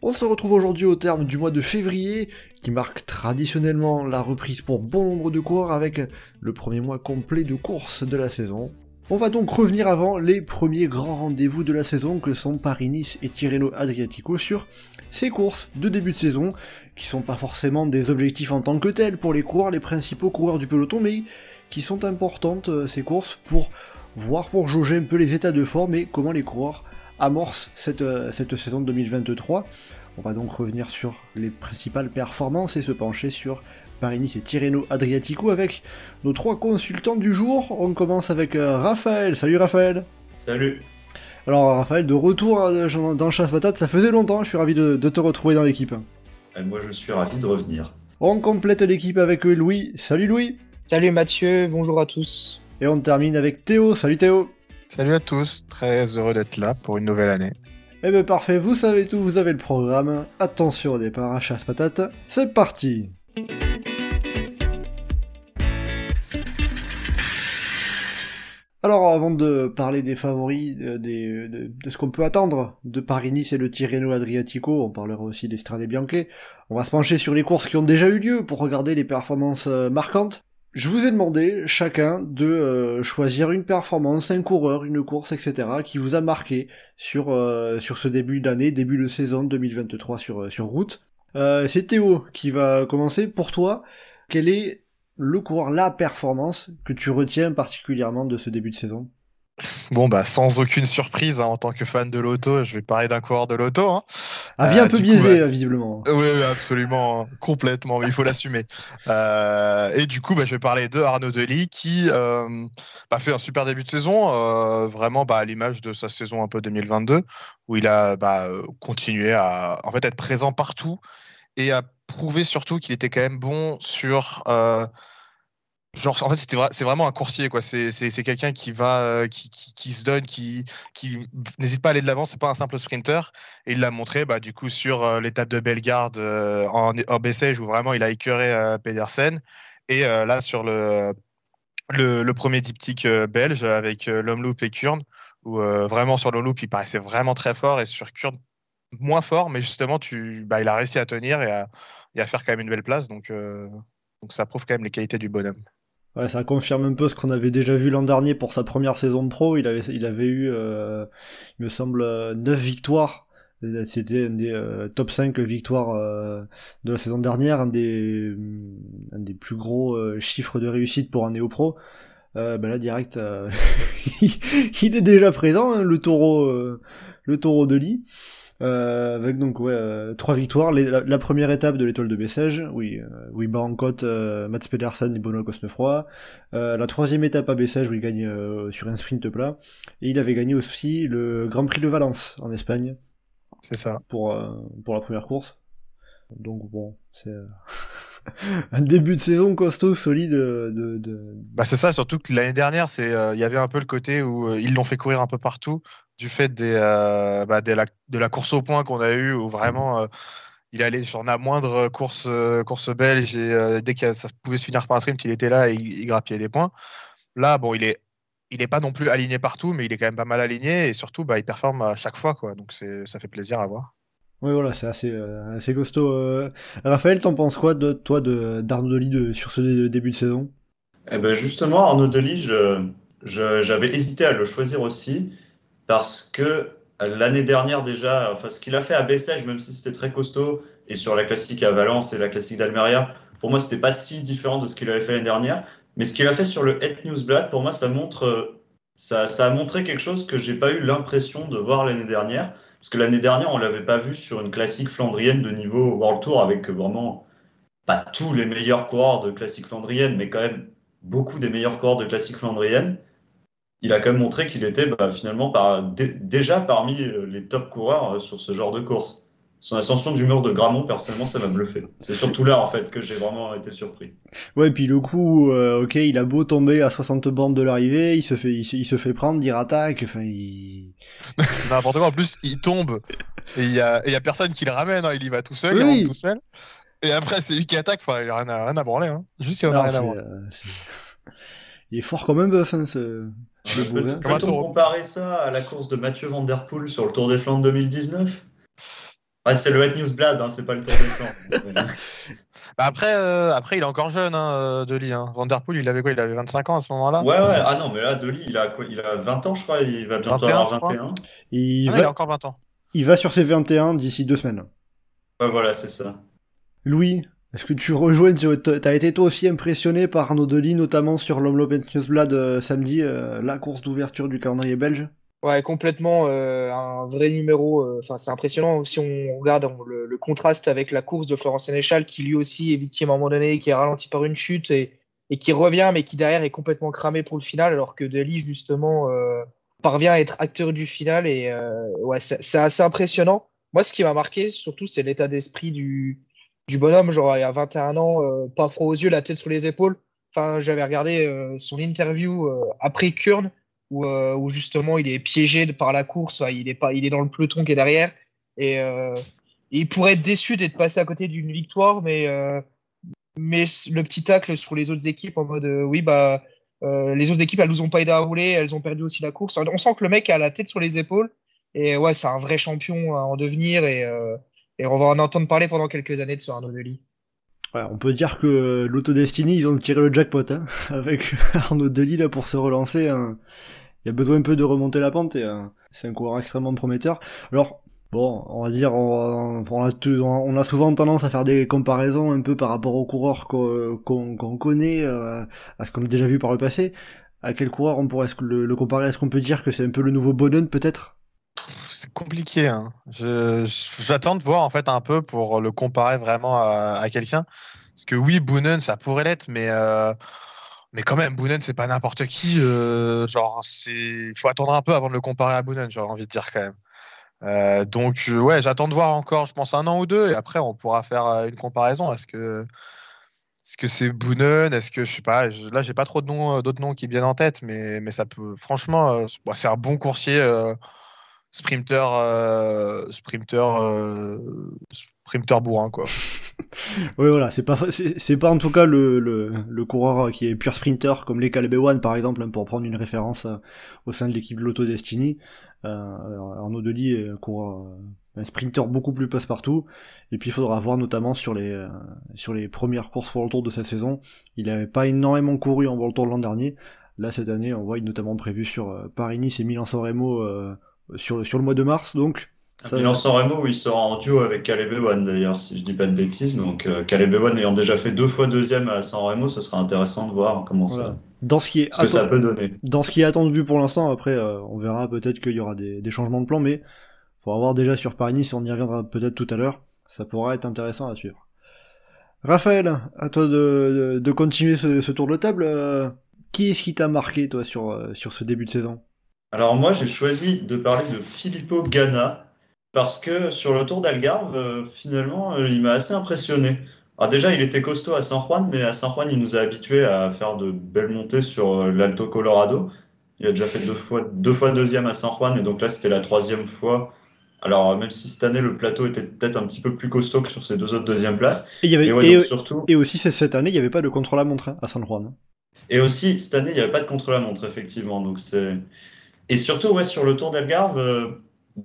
On se retrouve aujourd'hui au terme du mois de février, qui marque traditionnellement la reprise pour bon nombre de coureurs avec le premier mois complet de course de la saison. On va donc revenir avant les premiers grands rendez-vous de la saison que sont Paris-Nice et Tirreno Adriatico sur ces courses de début de saison, qui sont pas forcément des objectifs en tant que tels pour les coureurs, les principaux coureurs du peloton, mais qui sont importantes euh, ces courses pour voir, pour jauger un peu les états de forme et comment les coureurs amorce cette, euh, cette saison 2023. On va donc revenir sur les principales performances et se pencher sur Paris-Nice et Tirreno Adriatico avec nos trois consultants du jour. On commence avec euh, Raphaël. Salut Raphaël. Salut. Alors Raphaël, de retour euh, dans Chasse Patate, ça faisait longtemps, je suis ravi de, de te retrouver dans l'équipe. Et moi je suis ravi de revenir. On complète l'équipe avec Louis. Salut Louis. Salut Mathieu, bonjour à tous. Et on termine avec Théo. Salut Théo. Salut à tous, très heureux d'être là pour une nouvelle année. Eh ben parfait, vous savez tout, vous avez le programme. Attention au départ à chasse patate, c'est parti Alors avant de parler des favoris, euh, de, ce qu'on peut attendre de Paris-Nice et le Tirreno Adriatico, on parlera aussi des Strade Bianche, on va se pencher sur les courses qui ont déjà eu lieu pour regarder les performances euh, marquantes. Je vous ai demandé chacun de euh, choisir une performance, un coureur, une course, etc. qui vous a marqué sur, euh, sur ce début d'année, début de saison 2023 sur, euh, sur route. C'est Théo qui va commencer. Pour toi, quel est le coureur, la performance que tu retiens particulièrement de ce début de saison? Bon, bah, sans aucune surprise, hein, en tant que fan de l'auto, je vais parler d'un coureur de l'auto. Hein. Avis euh, un peu biaisé, bah, visiblement. Oui, oui, absolument, complètement, mais il faut l'assumer. Euh, et du coup, bah, je vais parler de Arnaud Delis qui euh, bah, fait un super début de saison, euh, vraiment bah, à l'image de sa saison un peu 2022, où il a bah, continué à en fait, être présent partout et à prouver surtout qu'il était quand même bon sur En fait, c'est vraiment un coursier, quoi. C'est, quelqu'un qui va, euh, qui, se donne, qui, n'hésite pas à aller de l'avant. C'est pas un simple sprinter. Et il l'a montré, bah, du coup, sur euh, l'étape de Bellegarde euh, en, en où vraiment il a écœuré Pedersen. Et là, sur le, premier diptyque belge avec Lomloop et Kurn, où vraiment sur Lomloop, il paraissait vraiment très fort et sur Kurn, moins fort, mais justement, bah, il a réussi à tenir et à, faire quand même une belle place. Donc ça prouve quand même les qualités du bonhomme. Ouais, ça confirme un peu ce qu'on avait déjà vu l'an dernier pour sa première saison pro. Il avait, il avait eu, euh, il me semble, 9 victoires. C'était un des euh, top 5 victoires euh, de la saison dernière, un des, un des plus gros euh, chiffres de réussite pour un néo-pro. ben là, direct, il est déjà présent, hein, le taureau, le taureau de lit. Euh, avec donc ouais, euh, trois victoires. la, première étape de l'étoile de Bessèges, oui, euh, où il bat en côte euh, Mats Pedersen et Benoît Cosnefroy. la troisième étape à Bessèges où il gagne sur un sprint plat. Et il avait gagné aussi le Grand Prix de Valence en Espagne. C'est ça. Pour, pour la première course. Donc bon, c'est un début de saison costaud, solide. De, de... Bah c'est ça, surtout que l'année dernière, c'est il y avait un peu le côté où ils l'ont fait courir un peu partout du fait des, euh, bah, de, la, de, la, course au point qu'on a eu où vraiment euh, il allait sur la moindre course, euh, course belge et dès que ça pouvait se finir par un sprint, il était là et il, grappillait des points. Là, bon, il est, il n'est pas non plus aligné partout, mais il est quand même pas mal aligné et surtout, bah, il performe à chaque fois, quoi. Donc ça fait plaisir à voir. Oui, voilà, c'est assez, assez costaud. Raphaël, t'en penses quoi de toi de d'Arnaud Delis de, sur ce début de saison? Eh ben justement, Arnaud Delis, je, j'avais hésité à le choisir aussi parce que l'année dernière déjà, enfin, ce qu'il a fait à Bessèges, même si c'était très costaud, et sur la classique à Valence et la classique d'Almeria, pour moi, c'était pas si différent de ce qu'il avait fait l'année dernière. Mais ce qu'il a fait sur le Het Newsblad, pour moi, ça montre, ça, a montré quelque chose que j'ai pas eu l'impression de voir l'année dernière. Parce que l'année dernière, on l'avait pas vu sur une classique flandrienne de niveau World Tour avec vraiment pas tous les meilleurs coureurs de classique flandrienne, mais quand même beaucoup des meilleurs coureurs de classique flandrienne il a quand même montré qu'il était bah, finalement par, déjà parmi euh, les top coureurs euh, sur ce genre de course. son ascension du mur de Gramont, personnellement, ça m'a bluffé. C'est surtout là, en fait, que j'ai vraiment été surpris. Ouais, puis le coup, euh, ok, il a beau tomber à 60 bandes de l'arrivée, il se fait, il se, il se fait prendre, dire attaque, enfin, il... c'est n'importe quoi. En plus, il tombe et il y a, et il y a personne qui le ramène. hein. Il y va tout seul, Oui. il rentre tout seul. Et après, c'est lui qui attaque. Enfin, il a rien à, rien à branler. Hein. Juste, il en a Non, rien à branler. euh, il est fort comme un bœuf, hein, ce... Peut- Peut-on comparer ça à la course de Mathieu Van Der Poel sur le Tour des Flandres 2019 ah, C'est le Het Newsblad, hein, c'est pas le Tour des Flandres. Bah après, euh, après, il est encore jeune, hein, euh, Deli. Hein. Van Der Poel, il avait quoi? Il avait 25 ans à ce moment-là? ouais, ouais, ah non, mais là, Deli, il a, quoi? Il a 20 ans, je crois, il va bientôt 21, avoir je crois. 21. Il, Ah, va, il a encore 20 ans. il va sur ses 21 d'ici deux semaines. Ouais, voilà, c'est ça. Louis, est-ce que tu rejoins, t'as été toi aussi impressionné par Arnaud Delis, notamment sur l'Omloop Newsblad euh, samedi, euh, la course d'ouverture du calendrier belge? Ouais, complètement euh, un vrai numéro. euh, Enfin, c'est impressionnant si on regarde le, contraste avec la course de Florent Sénéchal, qui lui aussi est victime à un moment donné, qui est ralenti par une chute et, et qui revient, mais qui derrière est complètement cramé pour le final, alors que Deli justement parvient à être acteur du final et ouais, c'est assez impressionnant. Moi, ce qui m'a marqué surtout, c'est l'état d'esprit du, du bonhomme. Genre, a 21 ans, euh, pas froid aux yeux, la tête sur les épaules. Enfin, j'avais regardé euh, son interview euh, après Kurn où, euh, où justement il est piégé par la course, il est pas, il est dans le peloton qui est derrière et euh, il pourrait être déçu d'être passé à côté d'une victoire, mais euh, mais le petit tacle sur les autres équipes en mode oui bah les autres équipes elles nous ont pas aidé à rouler, elles ont perdu aussi la course. On sent que le mec a la tête sur les épaules et ouais c'est un vrai champion à en devenir et et on va en entendre parler pendant quelques années de ce Arnaud Delis. On peut dire que l'Autodestiny, ils ont tiré le jackpot, hein, avec Arnaud Delis là pour se relancer. hein. Il y a besoin un peu de remonter la pente et euh, c'est un coureur extrêmement prometteur. Alors, bon, on va dire, on, a, souvent tendance à faire des comparaisons un peu par rapport aux coureurs qu'on connaît, euh, à ce qu'on a déjà vu par le passé. À quel coureur on pourrait le comparer? Est-ce qu'on peut dire que c'est un peu le nouveau Bonnen peut-être? Compliqué. Hein. J'attends de voir en fait un peu pour le comparer vraiment à, à quelqu'un. Parce que oui, Boonen, ça pourrait l'être, mais, euh, mais quand même, Boonen, c'est pas n'importe qui. euh, genre, c'est faut attendre un peu avant de le comparer à Boonen, j'aurais envie de dire quand même. Euh, donc, ouais, j'attends de voir encore, je pense, un an ou deux, et après, on pourra faire une comparaison. Est-ce que est-ce que c'est Boonen? Est-ce que je sais pas Là, j'ai pas trop de noms, d'autres noms qui viennent en tête, mais, mais ça peut. Franchement, euh, c'est- un bon coursier. Sprinter, euh, sprinter, euh, sprinter bourrin quoi. Oui, voilà, c'est pas, c'est pas en tout cas le, le, le coureur qui est pur sprinter comme les Caleb One par exemple, hein, pour prendre une référence euh, au sein de l'équipe de l'Auto Destiny. Euh, Arnaud Delis est un coureur, euh, un sprinter beaucoup plus passe-partout. Et puis il faudra voir notamment sur les, euh, sur les premières courses World Tour de cette saison. Il n'avait pas énormément couru en World Tour l'an dernier. Là, cette année, on voit il est notamment prévu sur Paris-Nice et Milan-San Remo sur, sur le mois de mars. Donc, ça- Il en San Remo où il sera en duo avec Caleb Ewan d'ailleurs, si je dis pas de bêtises. Donc euh, Caleb Ewan ayant déjà fait deux fois deuxième à San Remo, ce sera intéressant de voir comment voilà. ça, dans ce qui est ce que ça peut donner. dans ce qui est attendu pour l'instant, après, euh, on verra peut-être qu'il y aura des, des changements de plan, mais faut voir déjà sur Paris-Nice, on y reviendra peut-être tout à l'heure. Ça pourra être intéressant à suivre. Raphaël, à toi de, de, de continuer ce, ce tour de table. euh, qui est-ce qui t'a marqué, toi, sur, euh, sur ce début de saison? Alors moi j'ai choisi de parler de Filippo Ganna parce que sur le Tour d'Algarve, euh, finalement, euh, il m'a assez impressionné. Alors déjà, il était costaud à San Juan, mais à San Juan, il nous a habitués à faire de belles montées sur euh, l'Alto Colorado. Il a déjà fait deux fois, deux fois deuxième à San Juan, et donc là, c'était la troisième fois. Alors, même si cette année, le plateau était peut-être un petit peu plus costaud que sur ses deux autres deuxièmes places. et, y avait, Et ouais, et, donc surtout, et aussi, cette année, il n'y avait pas de contre-la-montre hein, à San Juan. Et aussi, cette année, il n'y avait pas de contre-la-montre, effectivement. Donc c'est... Et surtout, ouais, sur le Tour d'Algarve, euh,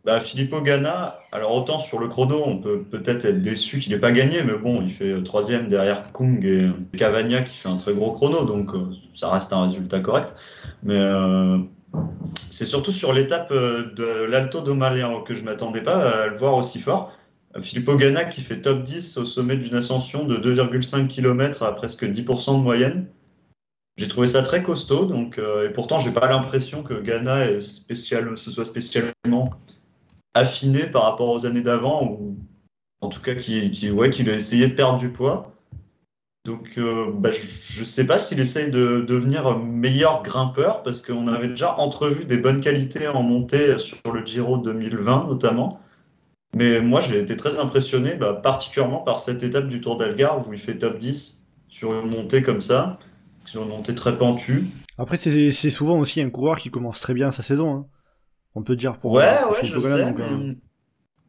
bah, Filippo Ganna, alors autant sur le chrono, on peut peut-être être déçu qu'il n'ait pas gagné, mais bon, il fait euh, troisième derrière Kung et Cavagna qui fait un très gros chrono, donc euh, ça reste un résultat correct. Mais euh, c'est surtout sur l'étape euh, de l'Alto d'Omalien que je m'attendais pas à le voir aussi fort. Filippo Ganna qui fait top 10 au sommet d'une ascension de 2,5 km à presque 10% de moyenne. J'ai trouvé ça très costaud, donc, euh, et pourtant, j'ai pas l'impression que Ghana est spécial, se soit spécialement affiné par rapport aux années d'avant, ou en tout cas qu'il qui, ouais, a essayé de perdre du poids. Donc, euh, bah, je ne sais pas s'il essaye de devenir meilleur grimpeur, parce qu'on avait déjà entrevu des bonnes qualités en montée sur le Giro 2020 notamment. Mais moi, j'ai été très impressionné, bah, particulièrement par cette étape du Tour d'Algarve où il fait top 10 sur une montée comme ça, sur une montée très pentue. Après, c'est souvent aussi un coureur qui commence très bien sa saison. hein. On peut dire pour. Ouais, ouais, je sais. donc, euh, mais-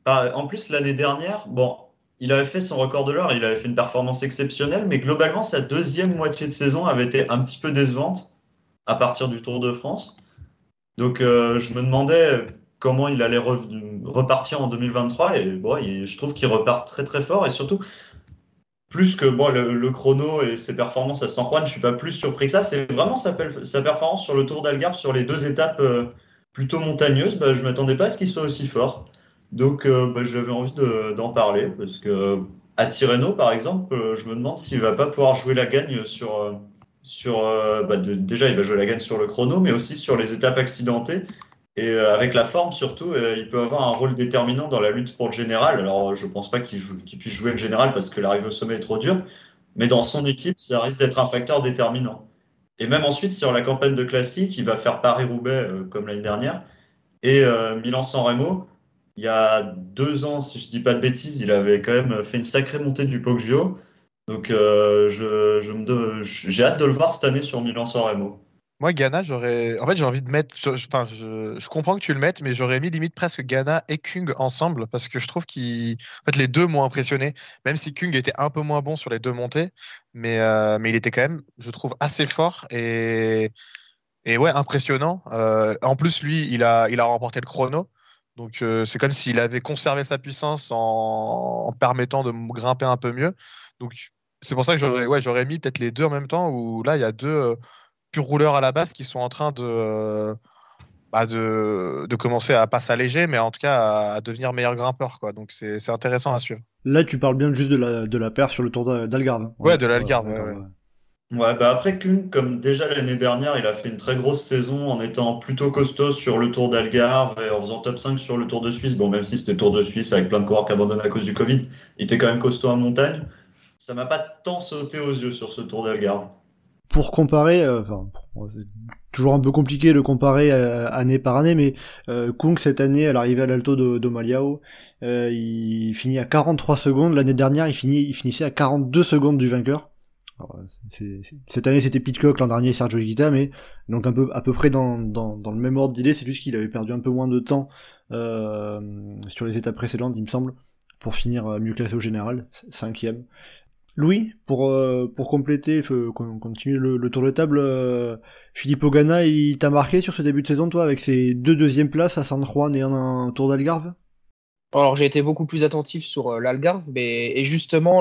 Bah, en plus, l'année dernière, bon, il avait fait son record de l'heure, il avait fait une performance exceptionnelle, mais globalement, sa deuxième moitié de saison avait été un petit peu décevante à partir du Tour de France. Donc, euh, je me demandais comment il allait repartir en 2023, et bon, il- je trouve qu'il repart très très fort, et surtout, plus que bon, le, chrono et ses performances à San Juan, je suis pas plus surpris que ça. C'est vraiment sa, performance sur le Tour d'Algarve, sur les deux étapes euh, plutôt montagneuses. Bah, je m'attendais pas à ce qu'il soit aussi fort. Donc, euh, bah, j'avais envie de- d'en parler parce que à Tirreno, par exemple, euh, je me demande s'il va pas pouvoir jouer la gagne sur, sur bah, déjà il va jouer la gagne sur le chrono, mais aussi sur les étapes accidentées. Et euh, avec la forme surtout, euh, il peut avoir un rôle déterminant dans la lutte pour le général. Alors, je pense pas qu'il puisse jouer le général parce que l'arrivée au sommet est trop dure, mais dans son équipe, ça risque d'être un facteur déterminant. Et même ensuite, sur la campagne de classique, il va faire Paris-Roubaix euh, comme l'année dernière et Milan-San Remo. Il y a deux ans, si je dis pas de bêtises, il avait quand même fait une sacrée montée du Poggio. Donc, euh, je, je j'ai hâte de le voir cette année sur Milan-San Remo. Moi, Ghana, j'aurais. En fait, j'ai envie de mettre. Enfin, je... comprends que tu le mettes, mais j'aurais mis limite presque Ghana et Kung ensemble parce que je trouve qu'ils. En fait, les deux m'ont impressionné, même si Kung était un peu moins bon sur les deux montées, mais, euh, mais il était quand même, je trouve, assez fort et, et ouais, impressionnant. Euh, en plus, lui, il a, il a remporté le chrono. Donc, euh, c'est comme s'il avait conservé sa puissance en, permettant de grimper un peu mieux. Donc, c'est pour ça que j'aurais ouais, mis peut-être les deux en même temps, où là, il y a deux. Purs rouleurs à la base qui sont en train de, euh, bah, de, de commencer à pas s'alléger, mais en tout cas à, à devenir meilleurs grimpeurs. Quoi. Donc c'est c'est intéressant à suivre. Là, tu parles bien juste de la, de la paire sur le Tour d'Al- d'Algarve. Ouais, de l'Algarve, ouais, ouais. Ouais, bah après Kuhn, comme déjà l'année dernière, il a fait une très grosse saison en étant plutôt costaud sur le Tour d'Algarve et en faisant top 5 sur le Tour de Suisse. Bon, même si c'était Tour de Suisse avec plein de coureurs qui abandonnent à cause du Covid, il était quand même costaud en montagne. Ça m'a pas tant sauté aux yeux sur ce Tour d'Algarve. Pour comparer, euh, enfin, c'est toujours un peu compliqué de comparer euh, année par année, mais euh, Kung cette année, à l'arrivée à l'Alto de, euh, il finit à 43 secondes. L'année dernière, il, finit, il finissait à 42 secondes du vainqueur. Cette année, c'était Pitcock, l'an dernier, Sergio Higuita, mais donc un peu, à peu près dans, dans, dans le même ordre d'idée, c'est juste qu'il avait perdu un peu moins de temps euh, sur les étapes précédentes, il me semble, pour finir euh, mieux classé au général, cinquième. Louis, pour, euh, pour compléter, qu'on continue le, tour de table, euh, Philippe Ogana, il t'a marqué sur ce début de saison, toi, avec ses deux deuxièmes places à San Juan et un, Tour d'Algarve? Alors j'ai été beaucoup plus attentif sur euh, l'Algarve, mais et justement,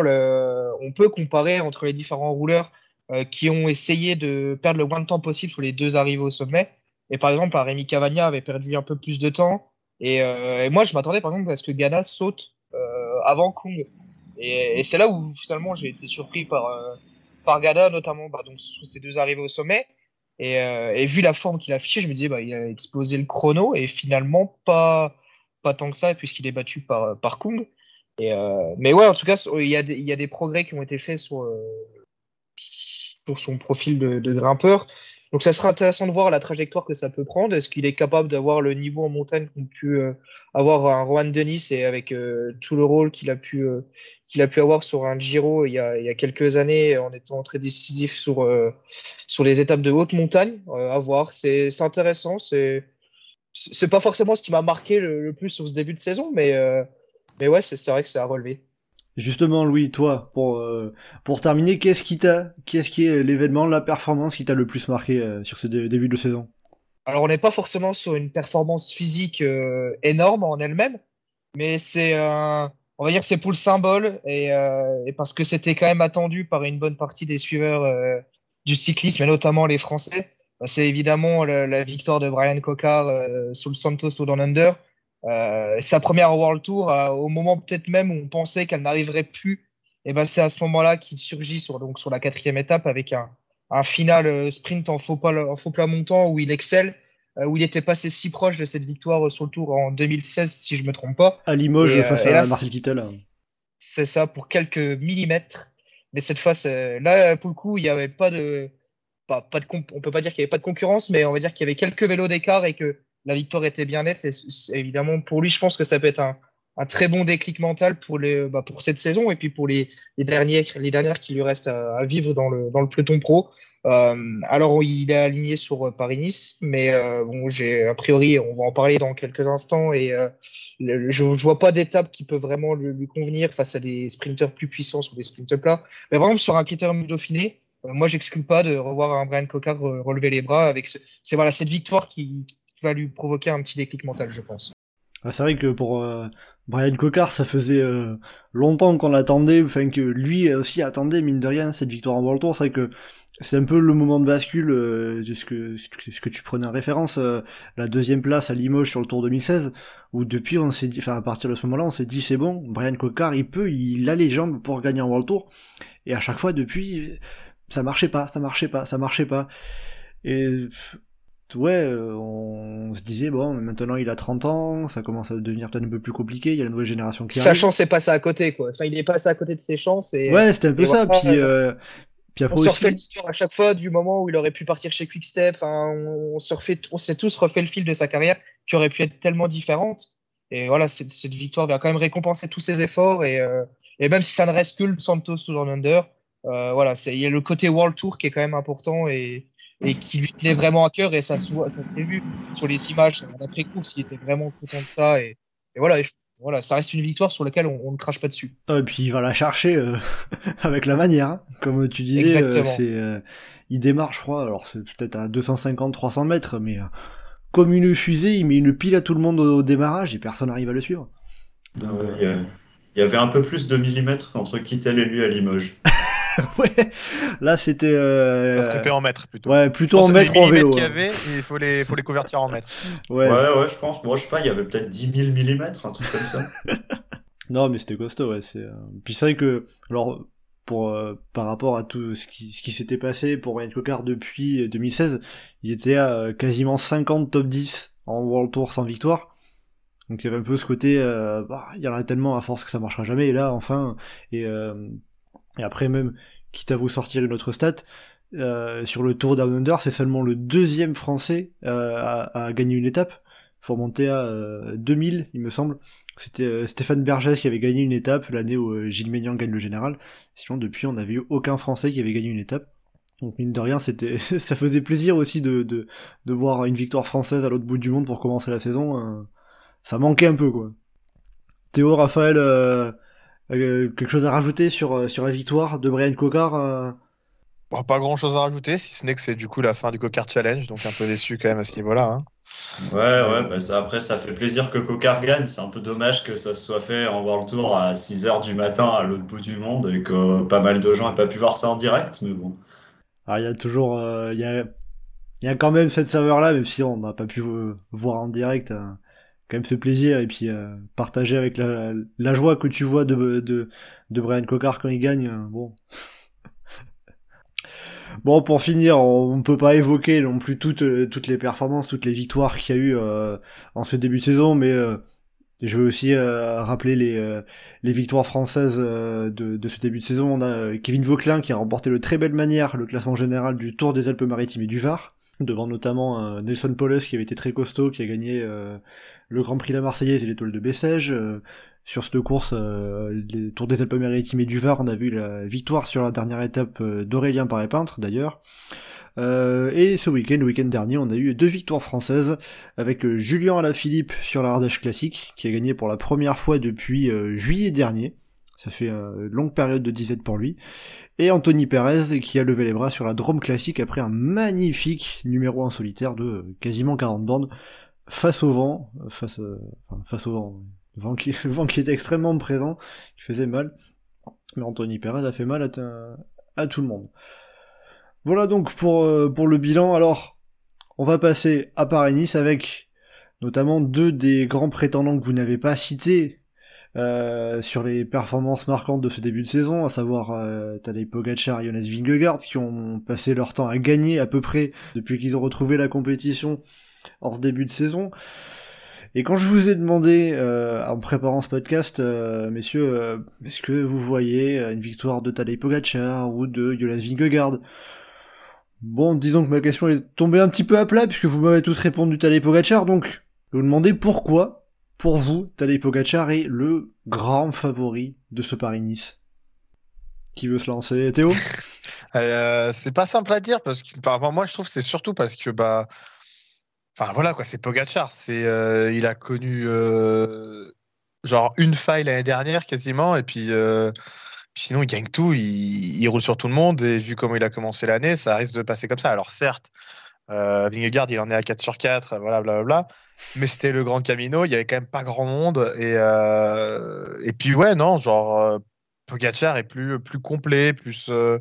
on peut comparer entre les différents rouleurs euh, qui ont essayé de perdre le moins de temps possible sur les deux arrivées au sommet. Et par exemple, Rémi Cavagna avait perdu un peu plus de temps. Et, euh, moi, je m'attendais par exemple à ce que Ghana saute euh, avant Kung. Et, c'est là où finalement j'ai été surpris par, euh, par Ghana, notamment bah, donc, sur ces deux arrivées au sommet. Et, euh, vu la forme qu'il a affichée, je me disais bah, il a explosé le chrono et finalement pas pas tant que ça, puisqu'il est battu par, par Kung. Et, euh, mais ouais, en tout cas, il y, a des, il y a des progrès qui ont été faits sur, sur son profil de grimpeur. Donc ça sera intéressant de voir la trajectoire que ça peut prendre. Est-ce qu'il est capable d'avoir le niveau en montagne qu'ont pu euh, avoir un Juan Denis et avec euh, tout le rôle qu'il a, pu, euh, qu'il a pu avoir sur un Giro il y a, il y a quelques années en étant très décisif sur, euh, sur les étapes de haute montagne Euh, À voir, c'est intéressant. C'est c'est pas forcément ce qui m'a marqué le, plus sur ce début de saison, mais, euh, mais ouais, c'est c'est vrai que c'est à relever. Justement, Louis, toi, pour, euh, pour terminer, qu'est-ce qui t'a, qu'est-ce qui est l'événement, la performance qui t'a le plus marqué euh, sur ce dé- début de saison? Alors, on n'est pas forcément sur une performance physique euh, énorme en elle-même, mais c'est un, on va dire que c'est pour le symbole et, parce que c'était quand même attendu par une bonne partie des suiveurs du cyclisme et notamment les Français. Bah, C'est évidemment la, victoire de Brian Cocard sur le Santos Tour Down Under. Euh, sa première World Tour, euh, au moment peut-être même où on pensait qu'elle n'arriverait plus, et ben c'est à ce moment-là qu'il surgit sur, donc, sur la quatrième étape avec un, un final euh, sprint en faux, plat, en faux plat montant où il excelle, euh, où il était passé si proche de cette victoire sur le Tour en 2016, si je me trompe pas. À Limoges, Et, face et à là, Marcel Kittel. C'est ça, pour quelques millimètres. Mais cette fois, là, pour le coup, il n'y avait pas de. Pas, pas de on peut pas dire qu'il n'y avait pas de concurrence, mais on va dire qu'il y avait quelques vélos d'écart et que la victoire était bien nette. Et évidemment, pour lui, je pense que ça peut être un, très bon déclic mental pour, bah, pour cette saison et puis pour les, dernières, les dernières qui lui restent à, vivre dans le, dans le peloton pro. Euh, alors, il est aligné sur euh, Paris-Nice, mais euh, bon, a priori, on va en parler dans quelques instants, et je ne vois pas d'étape qui peut vraiment lui, convenir face à des sprinteurs plus puissants ou des sprinteurs plats. Mais vraiment, sur un critère Dauphiné, moi, j'exclus pas de revoir un Brian Cocard relever les bras avec ce, c'est voilà, cette victoire qui, va lui provoquer un petit déclic mental, je pense. Ah, c'est vrai que pour euh, Brian Cocard, ça faisait euh, longtemps qu'on l'attendait, enfin que lui aussi attendait, mine de rien, cette victoire en World Tour. C'est vrai que c'est un peu le moment de bascule euh, de ce que, tu prenais en référence, la deuxième place à Limoges sur le Tour 2016, où depuis on s'est dit, enfin à partir de ce moment-là, on s'est dit c'est bon, Brian Cocard, il peut, il a les jambes pour gagner en World Tour. Et à chaque fois depuis, ça marchait pas, ça marchait pas, ça marchait pas. Et ouais, euh, on se disait, bon, maintenant il a 30 ans, ça commence à devenir peut-être un peu plus compliqué, il y a la nouvelle génération qui Sa arrive. Sa chance est passée à côté, quoi. Enfin, il est passé à côté de ses chances. Et, ouais, c'était un peu ça. Voilà, puis, euh, puis après on se refait l'histoire à chaque fois du moment où il aurait pu partir chez Quickstep. Enfin, on, se refait, on s'est tous refait le fil de sa carrière qui aurait pu être tellement différente. Et voilà, cette, cette victoire vient quand même récompenser tous ses efforts. Et, euh, et même si ça ne reste que le Santos sous Under, euh, voilà, il y a le côté World Tour qui est quand même important. Et, et qui lui tenait vraiment à cœur et ça, ça s'est vu sur les images d'après course il était vraiment content de ça et, et voilà, et voilà ça reste une victoire sur laquelle on, on ne crache pas dessus. Et puis il va la chercher euh, avec la manière hein. comme tu disais euh, c'est euh, il démarre je crois alors c'est peut-être à 250 300 mètres mais euh, comme une fusée il met une pile à tout le monde au, au démarrage et personne n'arrive à le suivre. Donc, il y avait un peu plus de millimètres entre Kittel et lui à Limoges ouais, là c'était. Euh... Ça se comptait en mètres plutôt. Ouais, plutôt en mètres en vélo. qu'il y avait, et il faut les, faut les convertir en mètres. Ouais. ouais, ouais, je pense. Moi, je sais pas, il y avait peut-être 10 000 millimètres, un truc comme ça. non, mais c'était costaud, ouais. C'est. Puis c'est vrai que, alors, pour euh, par rapport à tout ce qui, ce qui s'était passé pour Ryan Cocard depuis 2016, il était à euh, quasiment 50 top 10 en World Tour sans victoire. Donc il y avait un peu ce côté, euh, bah, il y en a tellement à force que ça marchera jamais. Et là, enfin, et et après même, quitte à vous sortir une autre stat, euh, sur le Tour Down Under, c'est seulement le deuxième français euh, à, à, gagner une étape. Faut remonter à euh, 2000, il me semble. C'était euh, Stéphane Bergès qui avait gagné une étape l'année où euh, Gilles Ménian gagne le général. Sinon, depuis, on n'avait eu aucun français qui avait gagné une étape. Donc mine de rien, c'était, ça faisait plaisir aussi de, de, de, voir une victoire française à l'autre bout du monde pour commencer la saison. Euh, ça manquait un peu, quoi. Théo, Raphaël, euh, quelque chose à rajouter sur, sur la victoire de Brian Cocard euh... bon, Pas grand chose à rajouter, si ce n'est que c'est du coup la fin du Cocard Challenge, donc un peu déçu quand même à ce niveau-là. Hein. Ouais, ouais, bah ça, après ça fait plaisir que Cocard gagne. C'est un peu dommage que ça se soit fait en World Tour à 6h du matin à l'autre bout du monde et que pas mal de gens n'aient pas pu voir ça en direct, mais bon. Alors il y a toujours. Il euh, y, a, y a quand même cette saveur-là, même si on n'a pas pu voir en direct. Euh quand même ce plaisir et puis euh, partager avec la, joie que tu vois de, de, de Brian Cocard quand il gagne. Euh, bon. bon, pour finir, on, ne peut pas évoquer non plus toutes, toutes les performances, toutes les victoires qu'il y a eu euh, en ce début de saison, mais je veux aussi rappeler les, les victoires françaises de, de ce début de saison. On a Kevin Vauclin qui a remporté de très belle manière le classement général du Tour des Alpes-Maritimes et du Var devant notamment euh, Nelson Paulus qui avait été très costaud, qui a gagné euh, le Grand Prix La Marseillaise et l'étoile de Bessèges. Euh, sur cette course, les Tours des Alpes-Maritimes et du Var, on a vu la victoire sur la dernière étape d'Aurélien Paré-Peintre d'ailleurs. et ce week-end, le week-end dernier, on a eu deux victoires françaises avec Julien Alaphilippe sur l'Ardèche Classique, qui a gagné pour la première fois depuis juillet dernier. Ça fait une longue période de disette pour lui. Et Anthony Perez qui a levé les bras sur la Drôme classique après un magnifique numéro en solitaire de quasiment 40 bandes face au vent, face, euh, au vent, vent qui, vent qui était extrêmement présent, qui faisait mal. Mais Anthony Perez a fait mal à, à tout le monde. Voilà donc pour, pour le bilan. Alors, on va passer à Paris-Nice avec notamment deux des grands prétendants que vous n'avez pas cités euh, sur les performances marquantes de ce début de saison, à savoir euh, Tadej Pogacar et Jonas Vingegaard, qui ont passé leur temps à gagner à peu près depuis qu'ils ont retrouvé la compétition en ce début de saison. Et quand je vous ai demandé, euh, en préparant ce podcast, euh, messieurs, est-ce que vous voyez une victoire de Tadej Pogacar ou de Jonas Vingegaard? Bon, disons que ma question est tombée un petit peu à plat, puisque vous m'avez tous répondu Tadej Pogacar, donc je vous demandais pourquoi pour vous, Tadej Pogacar est le grand favori de ce Paris-Nice. Qui veut se lancer? Théo? Euh, C'est pas simple à dire parce que par moi je trouve c'est surtout parce que bah enfin voilà quoi, c'est Pogacar, c'est euh, il a connu euh, genre une faille l'année dernière quasiment et puis, puis sinon il gagne tout, il, il, roule sur tout le monde et vu comment il a commencé l'année, ça risque de passer comme ça. Alors certes, euh, Vingegaard, il en est à 4 sur 4, voilà, blablabla. Mais c'était le Grand Camino, il y avait quand même pas grand monde. Et, euh... et puis, ouais, non, genre, euh, Pogacar est plus, plus complet, plus. Euh,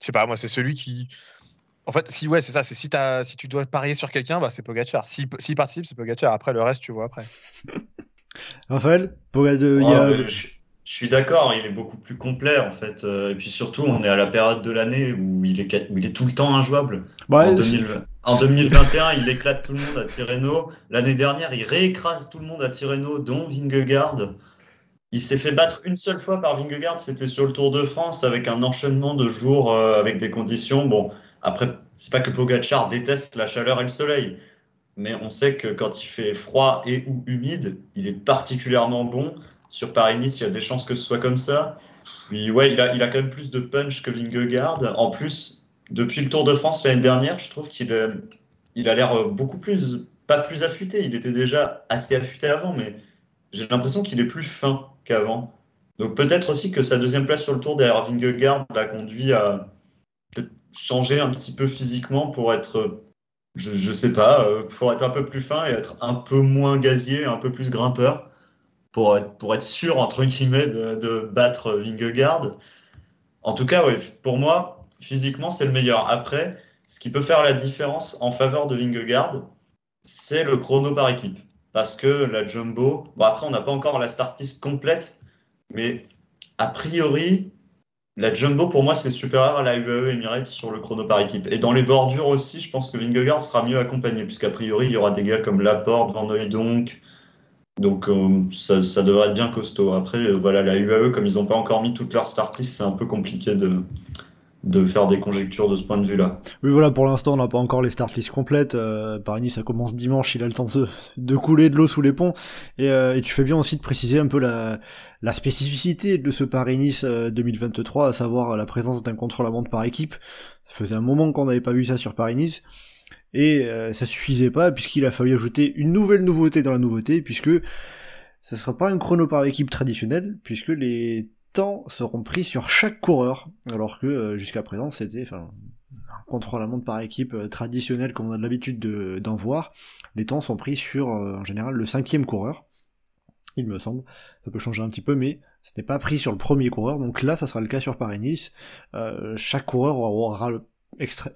je sais pas, moi, c'est celui qui. En fait, si, ouais, c'est ça, c'est si, as, si tu dois parier sur quelqu'un, bah, c'est Pogacar. S'il si, participe, c'est Pogacar. Après, le reste, tu vois après. Raphaël Pogacar, ouais, je suis d'accord, il est beaucoup plus complet en fait. Euh, et puis surtout, on est à la période de l'année où il est, où il est tout le temps injouable. Ouais, en, 2020, en, 2021, il éclate tout le monde à Tirreno. L'année dernière, il réécrase tout le monde à Tirreno, dont Vingegaard. Il s'est fait battre une seule fois par Vingegaard, c'était sur le Tour de France avec un enchaînement de jours euh, avec des conditions. Bon, après, c'est pas que Pogacar déteste la chaleur et le soleil, mais on sait que quand il fait froid et ou humide, il est particulièrement bon sur Paris-Nice, il y a des chances que ce soit comme ça. Puis ouais, il a, il a quand même plus de punch que Vingegaard. En plus, depuis le Tour de France l'année dernière, je trouve qu'il il a l'air beaucoup plus, pas plus affûté. Il était déjà assez affûté avant, mais j'ai l'impression qu'il est plus fin qu'avant. Donc peut-être aussi que sa deuxième place sur le Tour derrière Vingegaard l'a conduit à changer un petit peu physiquement pour être, je, je sais pas, euh, pour être un peu plus fin et être un peu moins gazier, un peu plus grimpeur pour être, pour être sûr, entre guillemets, de, de battre Vingegaard. En tout cas, ouais, pour moi, physiquement, c'est le meilleur. Après, ce qui peut faire la différence en faveur de Vingegaard, c'est le chrono par équipe. Parce que la Jumbo, bon après on n'a pas encore la start list complète, mais a priori, la Jumbo pour moi c'est supérieur à la UAE Emirates sur le chrono par équipe. Et dans les bordures aussi, je pense que Vingegaard sera mieux accompagné, puisqu'a priori il y aura des gars comme Laporte, Van donc donc euh, ça, devrait être bien costaud. Après, euh, voilà, la UAE, comme ils n'ont pas encore mis toute leur start list, c'est un peu compliqué de, de faire des conjectures de ce point de vue-là. Oui, voilà, pour l'instant, on n'a pas encore les start list complètes. Euh, Paris ça commence dimanche, il a le temps de, couler de l'eau sous les ponts. Et, euh, et, tu fais bien aussi de préciser un peu la, la spécificité de ce Paris-Nice 2023, à savoir la présence d'un contre-la-montre par équipe. Ça faisait un moment qu'on n'avait pas vu ça sur Paris-Nice. Et euh, ça suffisait pas, puisqu'il a fallu ajouter une nouvelle nouveauté dans la nouveauté, puisque ça sera pas un chrono par équipe traditionnel, puisque les temps seront pris sur chaque coureur, alors que euh, jusqu'à présent c'était enfin, un contrôle à montre par équipe euh, traditionnel comme on a l'habitude d'en voir. Les temps sont pris sur en général le cinquième coureur, il me semble. Ça peut changer un petit peu, mais ce n'est pas pris sur le premier coureur, donc là ça sera le cas sur Paris-Nice. chaque coureur aura le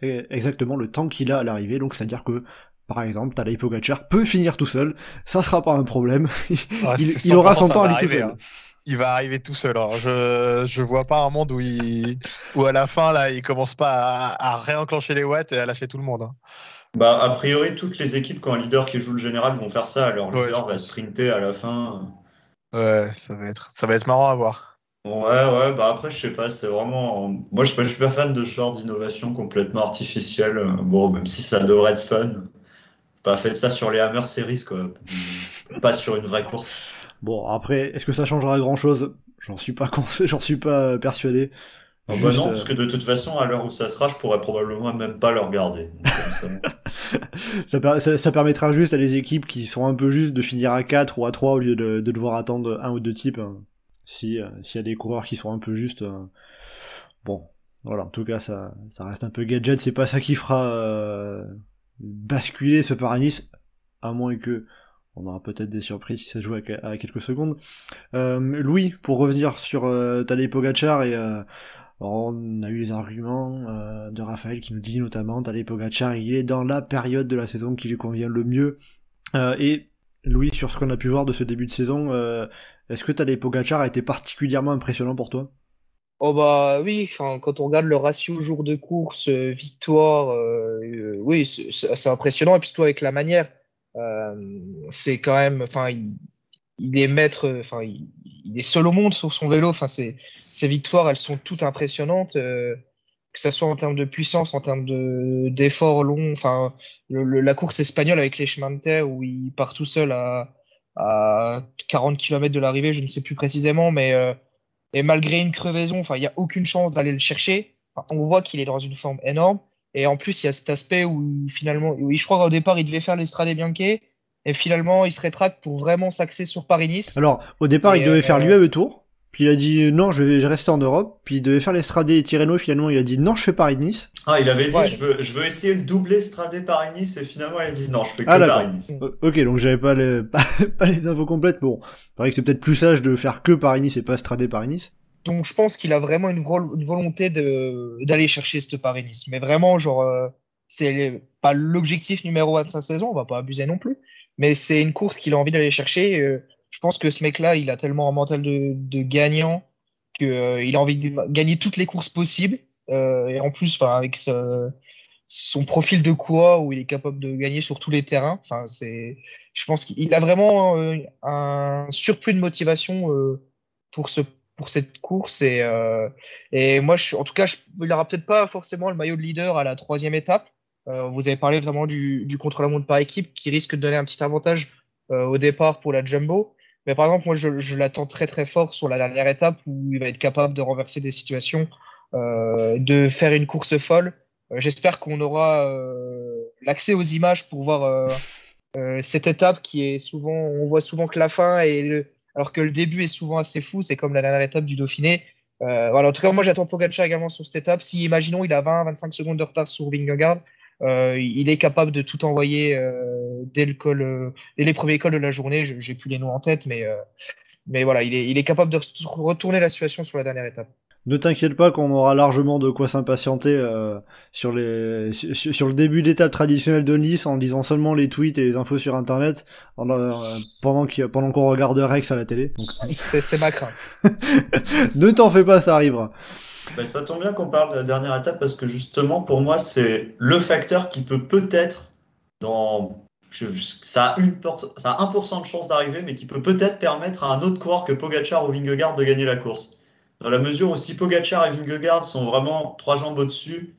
exactement le temps qu'il a à l'arrivée, donc c'est-à-dire que par exemple, Tadej Pogacar peut finir tout seul, ça sera pas un problème. il, aura son temps à lui tout seul. Hein. Il va arriver tout seul. Alors je je vois pas un monde où il où à la fin là il commence pas à, réenclencher les watts et à lâcher tout le monde. Hein. Bah a priori toutes les équipes quand un leader qui joue le général vont faire ça. Alors le leader va sprinter à la fin. Ouais, ça va être ça va être marrant à voir. Ouais, ouais, bah après, je sais pas, c'est vraiment. Moi, je, je suis pas fan de ce genre d'innovation complètement artificielle. Bon, même si ça devrait être fun. Pas fait ça sur les Hammer Series, quoi. pas sur une vraie course. Bon, après, est-ce que ça changera grand chose J'en suis pas j'en suis pas persuadé. Ah bah non, parce que de toute façon, à l'heure où ça sera, je pourrais probablement même pas le regarder. ça. ça, permettra juste à les équipes qui sont un peu justes de finir à 4 ou à 3 au lieu de, de devoir attendre un ou deux types. Hein si euh, s'il y a des coureurs qui sont un peu justes euh, bon voilà en tout cas ça ça reste un peu gadget c'est pas ça qui fera euh, basculer ce Paris à moins que on aura peut-être des surprises si ça se joue à, quelques secondes. Louis pour revenir sur euh, Pogacar et on a eu les arguments de Raphaël qui nous dit notamment Tadej Pogacar il est dans la période de la saison qui lui convient le mieux. Et Louis, sur ce qu'on a pu voir de ce début de saison, euh, est-ce que Tadej Pogacar a été particulièrement impressionnant pour toi? Oh bah oui, quand on regarde le ratio jour de course, euh, victoire, euh, oui, c'est impressionnant. Et puis toi avec la manière, c'est quand même, enfin, il, est maître, enfin, il, est seul au monde sur son vélo. Enfin, ses, victoires, elles sont toutes impressionnantes que ce soit en termes de puissance, en termes d'efforts longs, enfin, la course espagnole avec les chemins de terre où il part tout seul à, à 40 km de l'arrivée, je ne sais plus précisément, mais et malgré une crevaison, enfin, il n'y a aucune chance d'aller le chercher. on voit qu'il est dans une forme énorme. Et en plus, il y a cet aspect où finalement, oui, je crois qu'au départ, il devait faire l'Estrade Bianche. Et finalement, il se rétracte pour vraiment s'axer sur Paris-Nice. Alors, au départ, il devait faire euh, l'UAE Tour. Puis il a dit non, je vais rester en Europe. Puis il devait faire l'Estrade et Tirreno. Finalement, il a dit non, je fais Paris-Nice. Ah, il avait dit je, veux, je veux essayer le double Estrade Paris-Nice. Et finalement, il a dit non, je fais que ah, Paris-Nice. Ok, donc j'avais pas les, pas, les infos complètes. Bon, il paraît que c'est peut-être plus sage de faire que Paris-Nice et pas Estrade Paris-Nice. Donc je pense qu'il a vraiment une, volonté d'aller chercher ce Paris-Nice. Mais vraiment, genre, euh, c'est pas l'objectif numéro 1 de sa saison, on va pas abuser non plus. Mais c'est une course qu'il a envie d'aller chercher. Euh, je pense que ce mec-là, il a tellement un mental de, gagnant qu'il euh, a envie de gagner toutes les courses possibles. et en plus, avec son profil de quoi où il est capable de gagner sur tous les terrains. Enfin, c'est, je pense qu'il a vraiment un surplus de motivation pour ce pour cette course. Et, euh, et moi, en tout cas, il n'aura peut-être pas forcément le maillot de leader à la troisième étape. Euh, vous avez parlé du, du contre-la-montre par équipe qui risque de donner un petit avantage euh, au départ pour la Jumbo. Mais par exemple, moi, je, je l'attends très très fort sur la dernière étape où il va être capable de renverser des situations, de faire une course folle. J'espère qu'on aura l'accès aux images pour voir cette étape qui est souvent, on voit souvent que la fin et le, alors que le début est souvent assez fou. C'est comme la dernière étape du Dauphiné. Euh, voilà, en tout cas, moi j'attends Pogacar également sur cette étape. Si, imaginons, il a 20-25 secondes de retard sur Vingegaard, euh, il est capable de tout envoyer euh, dès, le col, dès les premiers cols de la journée. J'ai plus les noms en tête, mais, mais voilà, il est, il est capable de retourner la situation sur la dernière étape. Ne t'inquiète pas qu'on aura largement de quoi s'impatienter euh, sur, les, sur, le début d'étape traditionnelle de Nice en lisant seulement les tweets et les infos sur internet euh, pendant qu'on pendant qu'on regarde Rex à la télé. C'est ma crainte. ne t'en fais pas, ça arrivera. Ben, ça tombe bien qu'on parle de la dernière étape parce que justement pour moi c'est le facteur qui peut peut-être dans ça a, une ça a 1% de chance d'arriver mais qui peut peut-être permettre à un autre coureur que Pogachar ou Vingegaard de gagner la course dans la mesure où si Pogacar et Vingegaard sont vraiment trois jambes au-dessus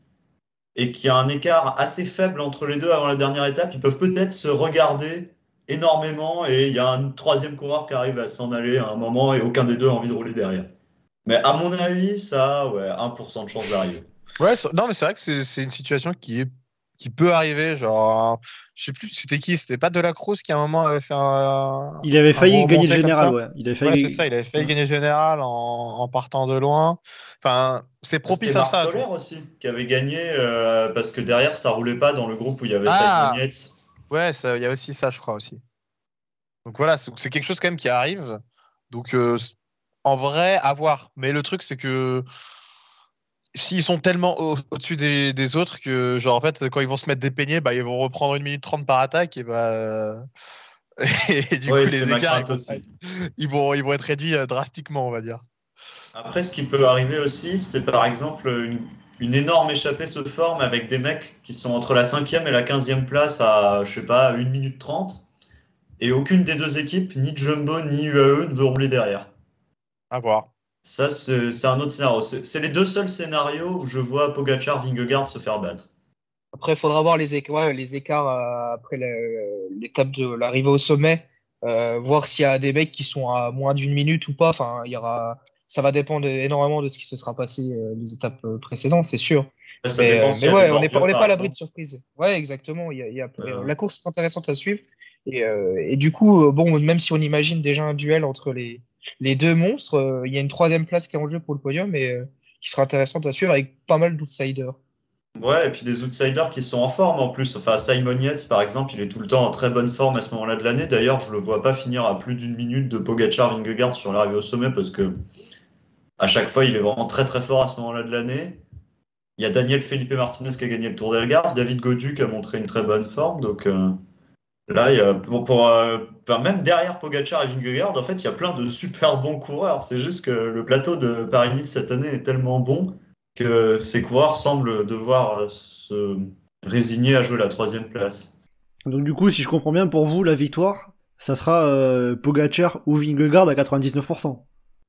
et qu'il y a un écart assez faible entre les deux avant la dernière étape, ils peuvent peut-être se regarder énormément et il y a un troisième coureur qui arrive à s'en aller à un moment et aucun des deux a envie de rouler derrière. Mais à mon avis, ça a ouais, 1% de chance d'arriver. Ouais, non, mais c'est vrai que c'est une situation qui est qui peut arriver. Genre, je sais plus, c'était qui C'était pas Delacruz qui à un moment avait fait un. Il avait failli gagner le général, ouais. Il avait failli... c'est ça, il avait failli gagner le général en, en partant de loin. Enfin, c'est propice à ça. Solaire aussi, qui avait gagné euh, parce que derrière ça roulait pas dans le groupe où il y avait ah. Ouais, il y a aussi ça, je crois aussi. Donc voilà, c'est quelque chose quand même qui arrive. Donc euh, en vrai, à voir. Mais le truc, c'est que s'ils sont tellement au-dessus des, autres que, genre, en fait, quand ils vont se mettre des peignets, bah, ils vont reprendre une minute trente par attaque et bah. et du coup, les écarts, ils vont, ils, vont, être réduits euh, drastiquement, on va dire. Après, ce qui peut arriver aussi, c'est par exemple une, une, énorme échappée se forme avec des mecs qui sont entre la 5e et la 15e place à, je sais pas, 1 minute 30. Et aucune des deux équipes, ni Jumbo ni UAE, ne veut rouler derrière. À voir. Ça, c'est un autre scénario. C'est les deux seuls scénarios où je vois Pogachar, Vingegaard se faire battre. Après, il faudra voir les, écarts, les écarts euh, après l'étape de l'arrivée au sommet, euh, voir s'il y a des mecs qui sont à moins d'une minute ou pas. Enfin, il y aura, ça va dépendre énormément de ce qui se sera passé euh, les étapes précédentes, c'est sûr. mais, ouais, on n'est pas, à l'abri de surprise. Ouais, exactement. Il y a, La course est intéressante à suivre. Et, et, du coup, bon, même si on imagine déjà un duel entre les, les deux monstres. Euh, il y a une troisième place qui est en jeu pour le podium et euh, qui sera intéressante à suivre avec pas mal d'outsiders. Ouais, et puis des outsiders qui sont en forme en plus. Enfin, Simon Yates, par exemple, il est tout le temps en très bonne forme à ce moment-là de l'année. D'ailleurs, je le vois pas finir à plus d'une minute de Pogacar Vingegaard sur l'arrivée au sommet parce que à chaque fois, il est vraiment très très fort à ce moment-là de l'année. Il y a Daniel Felipe Martinez qui a gagné le Tour d'Algarve, David Godu qui a montré une très bonne forme. Donc, euh, Là, il y a, pour, euh, même derrière Pogachar et Vingegaard, en fait, il y a plein de super bons coureurs. C'est juste que le plateau de Paris-Nice cette année est tellement bon que ces coureurs semblent devoir se résigner à jouer la troisième place. Donc du coup, si je comprends bien, pour vous, la victoire, ça sera euh, Pogacar ou Vingegaard à 99%.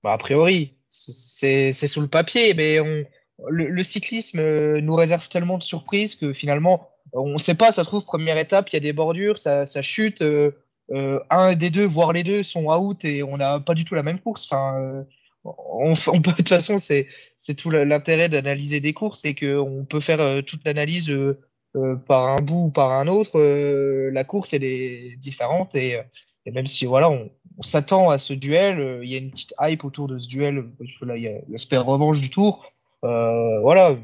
Bah, a priori, c'est sous le papier, mais on, le, cyclisme euh, nous réserve tellement de surprises que finalement, on ne sait pas, ça trouve, première étape, il y a des bordures, ça, chute, euh, un des deux, voire les deux, sont out et on n'a pas du tout la même course. Enfin, on, on peut, de toute façon, c'est tout l'intérêt d'analyser des courses, c'est qu'on peut faire toute l'analyse par un bout ou par un autre. la course, elle est différente et, même si voilà, on, s'attend à ce duel. Il y a une petite hype autour de ce duel. Il y a l'aspect revanche du tour. Euh, voilà,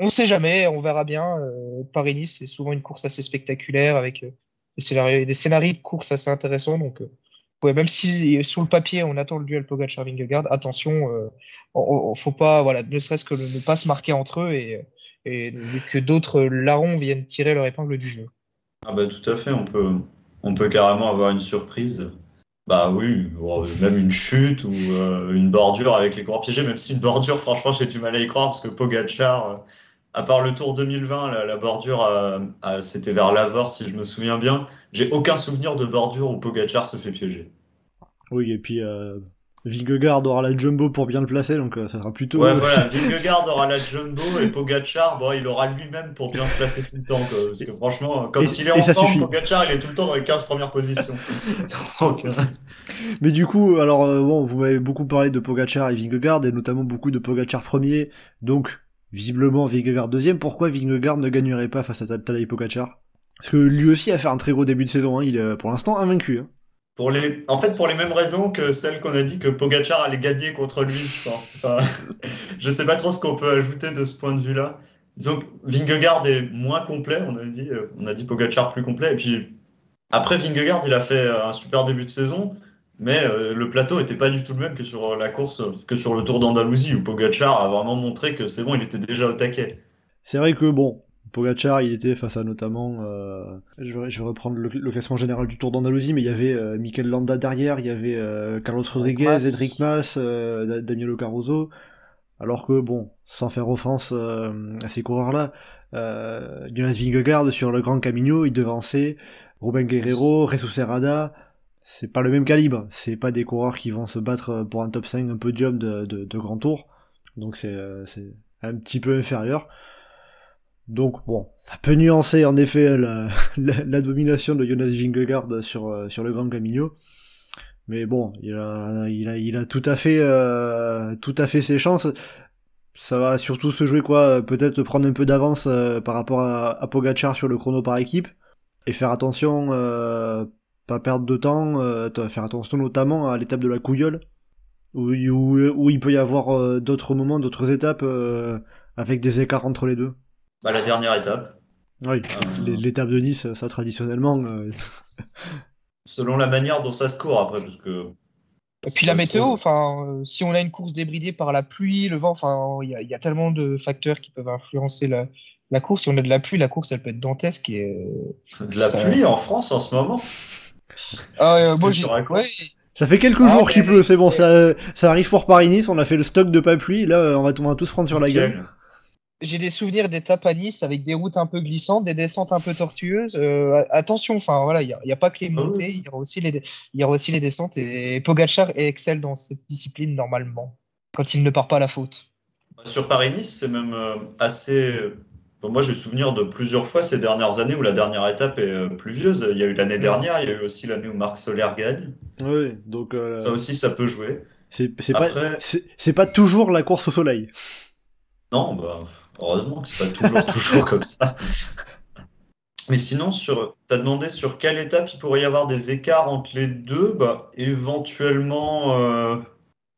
on ne sait jamais, on verra bien. Euh, Paris-Nice, c'est souvent une course assez spectaculaire avec euh, des, scénarios, des scénarios de course assez intéressants. Donc, ouais, même si sur le papier, on attend le duel Pogacar-Vingegaard, attention, ne faut pas, voilà, ne serait-ce que ne pas se marquer entre eux et, que d'autres larrons viennent tirer leur épingle du jeu. Ah bah tout à fait, on peut, on carrément avoir une surprise. Bah oui, même une chute ou euh, une bordure avec les coureurs piégés, même si une bordure, franchement, j'ai du mal à y croire parce que Pogachar, euh, à part le Tour 2020, la, bordure, euh, c'était vers l'Avor, si je me souviens bien. J'ai aucun souvenir de bordure où Pogachar se fait piéger. Oui, et puis Vingegaard aura la jumbo pour bien le placer, donc euh, ça sera plutôt. Ouais, voilà, Vingegaard aura la jumbo et Pogachar, bon, il aura lui-même pour bien se placer tout le temps. Parce que franchement, quand il est en forme, Pogachar, il est tout le temps dans les 15 premières positions. Euh, Mais du coup, alors, euh, bon, vous m'avez beaucoup parlé de Pogachar et Vingegaard, et notamment beaucoup de Pogachar premier, donc visiblement Vingegaard deuxième. Pourquoi Vingegaard ne gagnerait pas face à Tadej Pogachar Parce que lui aussi a fait un très gros début de saison, hein. il est pour l'instant invaincu. Hein. Pour les... En fait, pour les mêmes raisons que celles qu'on a dit que Pogachar allait gagner contre lui, je pense. je sais pas trop ce qu'on peut ajouter de ce point de vue-là. Disons que Vingegaard est moins complet, on a dit. On a dit Pogachar plus complet. Et puis, après, Vingegaard, il a fait un super début de saison, mais euh, le plateau n'était pas du tout le même que sur la course, que sur le Tour d'Andalousie, où Pogachar a vraiment montré que c'est bon, il était déjà au taquet. C'est vrai que, bon, Pogachar, il était face à notamment, euh, je, vais, je, vais, reprendre le, classement général du Tour d'Andalousie, mais il y avait euh, Mikel Landa derrière, il y avait euh, Carlos Rodriguez, Edric Mas, euh, Danielo Caruso, alors que bon, sans faire offense euh, à ces coureurs-là, Jonas Vingegaard sur le Grand Camino, il devançait Ruben Guerrero, Jesus Serrada, c'est pas le même calibre, c'est pas des coureurs qui vont se battre pour un top 5, un podium de, Grand Tour, donc c'est un petit peu inférieur. Donc bon, ça peut nuancer en effet la, domination de Jonas Vingegaard sur, euh, sur le Grand Camino. Mais bon, il a, tout à fait, euh, tout à fait ses chances. Ça va surtout se jouer quoi, peut-être prendre un peu d'avance euh, par rapport à, à, Pogachar sur le chrono par équipe et faire attention, pas perdre de temps, faire attention notamment à l'étape de la couillole où, où, où il peut y avoir d'autres moments, d'autres étapes avec des écarts entre les deux. Bah, la dernière étape. Oui, euh, l'étape de Nice, ça traditionnellement. Euh, Selon la manière dont ça se court après, parce que. Et puis la météo, enfin, euh, si on a une course débridée par la pluie, le vent, enfin, il y, a tellement de facteurs qui peuvent influencer la, la, course. Si on a de la pluie, la course, elle peut être dantesque. Et, de la pluie en France en ce moment ah, moi, ouais, ça fait quelques ah, jours qu'il pleut, c'est bon, ça, ça arrive pour Paris-Nice, on a fait le stock de pas pluie, là on va, on va tous prendre sur la gueule j'ai des souvenirs d'étapes à Nice avec des routes un peu glissantes, des descentes un peu tortueuses. Euh, attention, enfin voilà, il n'y a, pas que les ah montées, il y aura aussi les, il y aura aussi les descentes. Et Pogachar excelle dans cette discipline normalement, quand il ne part pas à la faute. Sur Paris-Nice, c'est même euh, assez. moi, j'ai souvenir de plusieurs fois ces dernières années où la dernière étape est euh, pluvieuse. Il y a eu l'année dernière, il y a eu aussi l'année où Marc Soler gagne. Oui, donc. Ça aussi, ça peut jouer. C'est pas, pas toujours la course au soleil. Non, bah. Heureusement que c'est pas toujours, toujours comme ça. Mais sinon, sur, as demandé sur quelle étape il pourrait y avoir des écarts entre les deux? Bah, éventuellement, euh,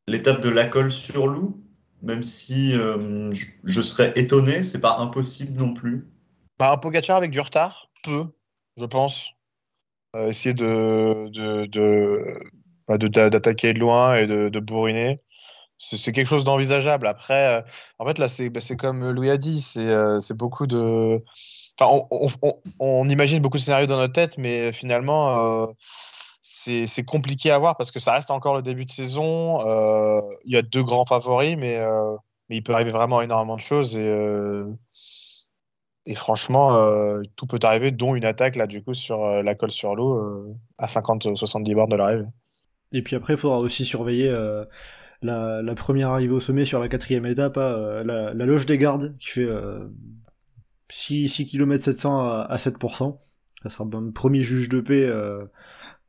l'étape de la colle sur loup, même si euh, je, serais étonné, c'est pas impossible non plus. Bah, un Pogacar avec du retard, peu, je pense. Euh, essayer de, bah, d'attaquer de, loin et de, de bourriner c'est quelque chose d'envisageable. Après, euh, en fait, là, c'est bah, comme Louis a dit, c'est beaucoup de. Enfin, on, imagine beaucoup de scénarios dans notre tête, mais finalement, c'est compliqué à voir parce que ça reste encore le début de saison. Il y a deux grands favoris, mais, mais, il peut arriver vraiment énormément de choses. Et, et franchement, tout peut arriver, dont une attaque, là, du coup, sur la colle sur l'eau, à 50-70 bornes de l'arrivée. Et puis après, il faudra aussi surveiller la, première arrivée au sommet sur la quatrième étape, euh, la, Loge des Gardes, qui fait 6, km 700 à, 7%. Ça sera le premier juge de paix euh,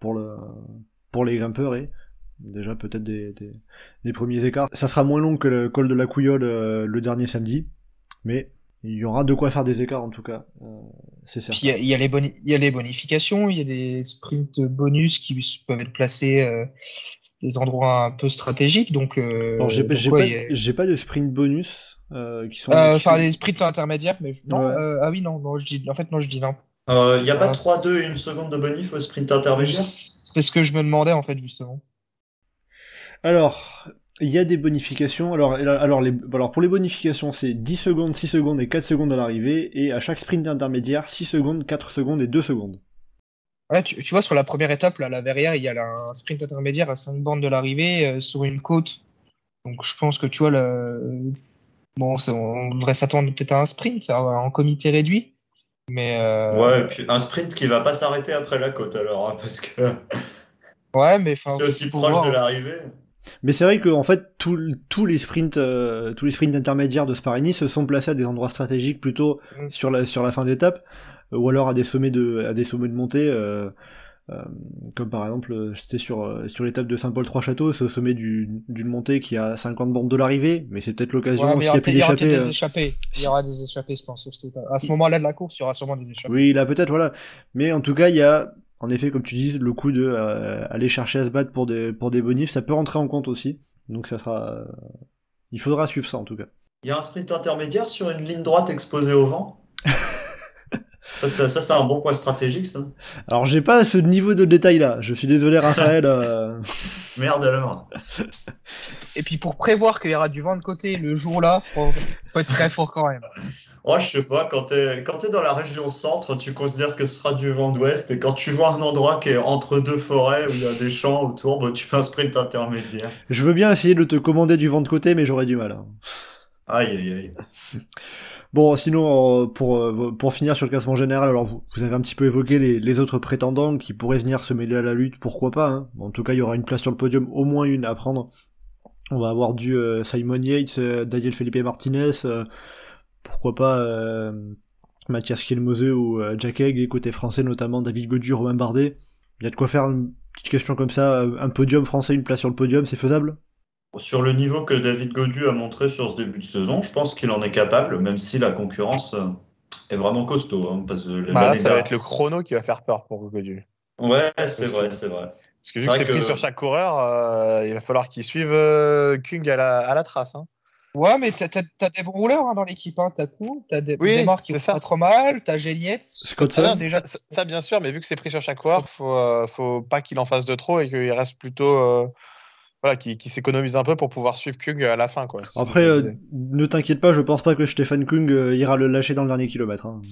pour, le, pour les grimpeurs et déjà peut-être des, des, des premiers écarts. Ça sera moins long que le col de la Couillole euh, le dernier samedi, mais il y aura de quoi faire des écarts en tout cas, euh, c'est certain. Il y y, y a les bonifications, il y a des sprints bonus qui peuvent être placés euh, des endroits un peu stratégiques. Donc, euh, Alors, j'ai donc, j'ai ouais, pas, a- j'ai pas de sprint bonus euh, qui sont. Euh, Enfin, des sprints intermédiaires, mais je- non. Ouais. ah oui, non, non, je dis, en fait, non, je dis non. Il n'y a pas Ah, 3-2 et une seconde de bonif au sprint intermédiaire? C'est ce que je me demandais, en fait, justement. Alors, il y a des bonifications. Alors, alors, les, alors pour les bonifications, c'est 10 secondes, 6 secondes et 4 secondes à l'arrivée. Et à chaque sprint intermédiaire, 6 secondes, 4 secondes et 2 secondes. Ouais, tu, tu vois, sur la première étape, là, la verrière, il y a là, un sprint intermédiaire à 5 bornes de l'arrivée euh, sur une côte. Donc, je pense que tu vois, le... bon, on devrait s'attendre peut-être à un sprint à- en comité réduit. Mais euh, Ouais, et puis un sprint qui va pas s'arrêter après la côte alors, hein, parce que ouais, mais enfin, c'est aussi proche voir. de l'arrivée. Mais c'est vrai que en fait, tout- les sprints, euh, tous les sprints intermédiaires de Sparini se sont placés à des endroits stratégiques plutôt Mm. sur la sur la fin d'étape, euh, ou alors à des sommets de à des sommets de montée. euh, comme par exemple, euh, c'était sur, euh, sur l'étape de Saint-Paul-Trois-Châteaux, c'est au sommet du- d'une montée qui a 50 bandes de l'arrivée, mais c'est peut-être l'occasion Ouais, y s'il y aura a plus peut-être il y aura d'échappées. peut-être euh, des échappées. Il y aura des échappées, je pense. À ce moment-là de la course, il y aura sûrement des échappées. Oui, là peut-être, voilà. Mais en tout cas, il y a, en effet, comme tu dis, le coup de euh, aller chercher à se battre pour des, pour des bonifs, ça peut rentrer en compte aussi. Donc ça sera... euh, Il faudra suivre ça en tout cas. Il y a un sprint intermédiaire sur une ligne droite exposée au vent? ça, ça, c'est un bon point stratégique, ça. Alors j'ai pas ce niveau de détail là, je suis désolé Raphaël. euh, Merde alors. Et puis pour prévoir qu'il y aura du vent de côté le jour-là, faut, faut être très fort quand même. Oh, je sais pas, quand t'es quand t'es dans la région centre, tu considères que ce sera du vent d'ouest, et quand tu vois un endroit qui est entre deux forêts où il y a des champs autour, bah, tu fais un sprint intermédiaire. Je veux bien essayer de te commander du vent de côté, mais j'aurais du mal. hein. Aïe, aïe, aïe. Bon, sinon, euh, pour, euh, pour finir sur le classement général, alors vous, avez un petit peu évoqué les, autres prétendants qui pourraient venir se mêler à la lutte, pourquoi pas. Hein. En tout cas, il y aura une place sur le podium, au moins une à prendre. On va avoir du euh, Simon Yates, Daniel Felipe Martinez, pourquoi pas Mathias Kielmose ou Jack Egg, et côté français notamment David Godu, Romain Bardet. Il y a de quoi faire une petite question comme ça, un podium français, une place sur le podium, c'est faisable? Sur le niveau que David Godu a montré sur ce début de saison, je pense qu'il en est capable, même si la concurrence euh, est vraiment costaud. hein, parce que Bah, là, ça va être le chrono qui va faire peur pour Godu. Ouais, c'est vrai, c'est vrai. Parce que vu que c'est pris que- sur chaque coureur, euh, il va falloir qu'il suive euh, Kung à la, à la trace. hein. Ouais, mais t'as as, des bons rouleurs hein, dans l'équipe. Hein. T'as tout. T'as des Oui, Desmar qui c'est vont ça. pas trop mal. T'as Géliette. Scott Ah non, Sons déjà- ça, ça- ça, bien sûr, mais vu que c'est pris sur chaque coureur, faut, euh, faut pas qu'il en fasse de trop et qu'il reste plutôt. Voilà, qu'il qu'il s'économise un peu pour pouvoir suivre Kung à la fin. Quoi, Après, euh, ne t'inquiète pas, je pense pas que Stéphane Kung euh, ira le lâcher dans le dernier kilomètre. hein.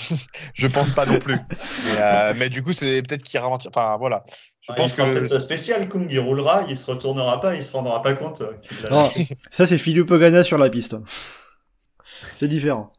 Je pense pas non plus. Mais, euh, mais du coup, c'est peut-être qu'il ralentit. Enfin, voilà. Je Ah, pense que. peut-être sa spéciale, Kung, il roulera, il se retournera pas, il se rendra pas compte. euh, Non, ça c'est Philippe Pogana sur la piste. C'est différent.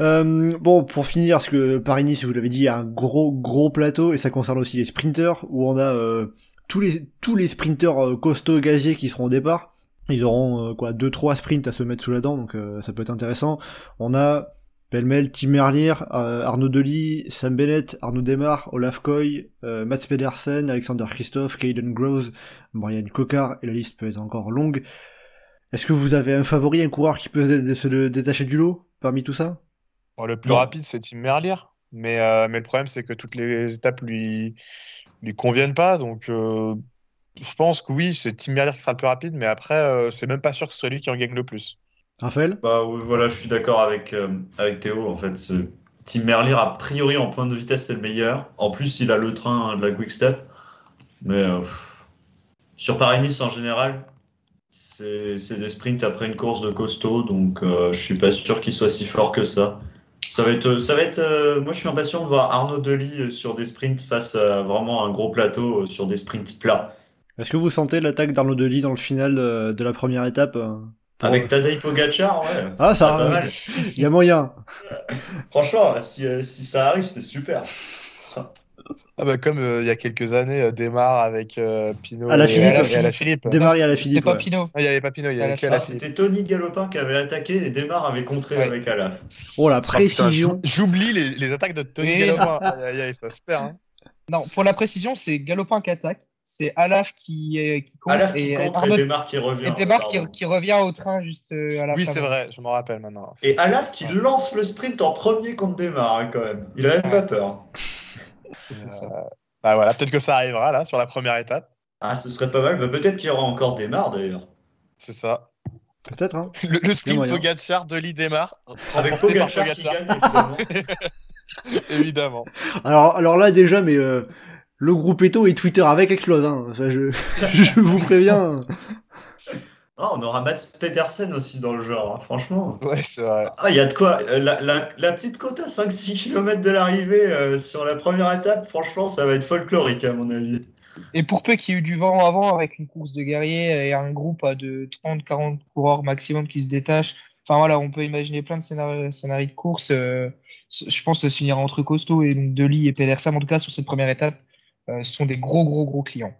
Euh, bon, pour finir, parce que Paris-Nice, vous l'avez dit, il y a un gros gros plateau, et ça concerne aussi les sprinters, où on a euh, tous les tous les sprinters euh, costauds gaziers qui seront au départ. Ils auront euh, quoi, deux trois sprints à se mettre sous la dent, donc euh, ça peut être intéressant. On a pêle-mêle Tim Merlier, euh, Arnaud Delis, Sam Bennett, Arnaud Demar, Olaf Koy, euh, Mats Pedersen, Alexander Christophe, Caden Groves, Brian Cocard, et la liste peut être encore longue. Est-ce que vous avez un favori, un coureur qui peut se se détacher du lot parmi tout ça? Bon, le plus Non. rapide, c'est Tim Merlier. Mais, euh, mais le problème, c'est que toutes les étapes lui, lui conviennent pas. Donc, euh, je pense que oui, c'est Tim Merlier qui sera le plus rapide. Mais après, euh, c'est même pas sûr que ce soit lui qui en gagne le plus. Raphaël? Bah oui, voilà, je suis d'accord avec, euh, avec Théo. En fait, ce Tim Merlier, a priori, en point de vitesse, c'est le meilleur. En plus, il a le train hein, de la Quick Step. Mais euh, sur Paris-Nice, en général, c'est c'est des sprints après une course de costaud. Donc, euh, je suis pas sûr qu'il soit si fort que ça. Ça va être, ça va être euh, moi, je suis impatient de voir Arnaud Delis euh, sur des sprints face à vraiment un gros plateau, euh, sur des sprints plats. Est-ce que vous sentez l'attaque d'Arnaud Delis dans le final de la première étape pour- Avec Tadej Pogacar, ouais. Ah, ça, pas mal. Il y a moyen. Franchement, si, si ça arrive, c'est super. Ah bah, comme euh, il y a quelques années, euh, démarre avec euh, Pinot À la et, Philippe. et à la Philippe. Démarrer à la C'était Philippe. pas ouais. Pinot. Ah, il y avait pas Pinot, il y À avait la la Ah, c'était Tony Galopin qui avait attaqué et Demar avait contré Ouais. avec Alaf. Oh la Ah, précision. j'ou- J'oublie les, les attaques de Tony Oui, Galopin. Aïe, aïe, aïe, ça se perd. hein. Non, pour la précision, c'est Galopin qui attaque. C'est Alaf qui, est- qui compte. Alaf qui et contre et Desmarques qui revient. et Desmarques qui, revient au train juste euh, à la Oui, fin. c'est vrai, je m'en rappelle maintenant. Et Alaf qui lance le sprint en premier contre Desmarques hein, quand même. Il a même pas peur. Ça. Euh, bah voilà, peut-être que ça arrivera là sur la première étape. Ah, ce serait pas mal. Bah, Peut-être qu'il y aura encore Desmarques d'ailleurs. C'est ça. Peut-être, hein. Le, le sprint. Pogacar de démarre. Avec Pogacar qui Pogacar, gagne évidemment. évidemment. Alors, alors là, déjà, mais euh, le groupe Eto et Twitter avec explose, hein. Ça, je, je vous préviens. Ah, on aura Mats Pedersen aussi dans le genre, hein, franchement. Ouais, c'est vrai. Ah, il y a de quoi. Euh, La, la- la petite côte à 5-6 km de l'arrivée euh, sur la première étape, franchement, ça va être folklorique à mon avis. Et pour peu qu'il y ait eu du vent avant, avec une course de guerriers et un groupe à de 30-40 coureurs maximum qui se détachent, enfin voilà, on peut imaginer plein de scénarios, scénarios de course. euh, je pense que ça se finira entre Costaud et donc Deli et Pedersen, en tout cas sur cette première étape, euh, ce sont des gros, gros, gros clients.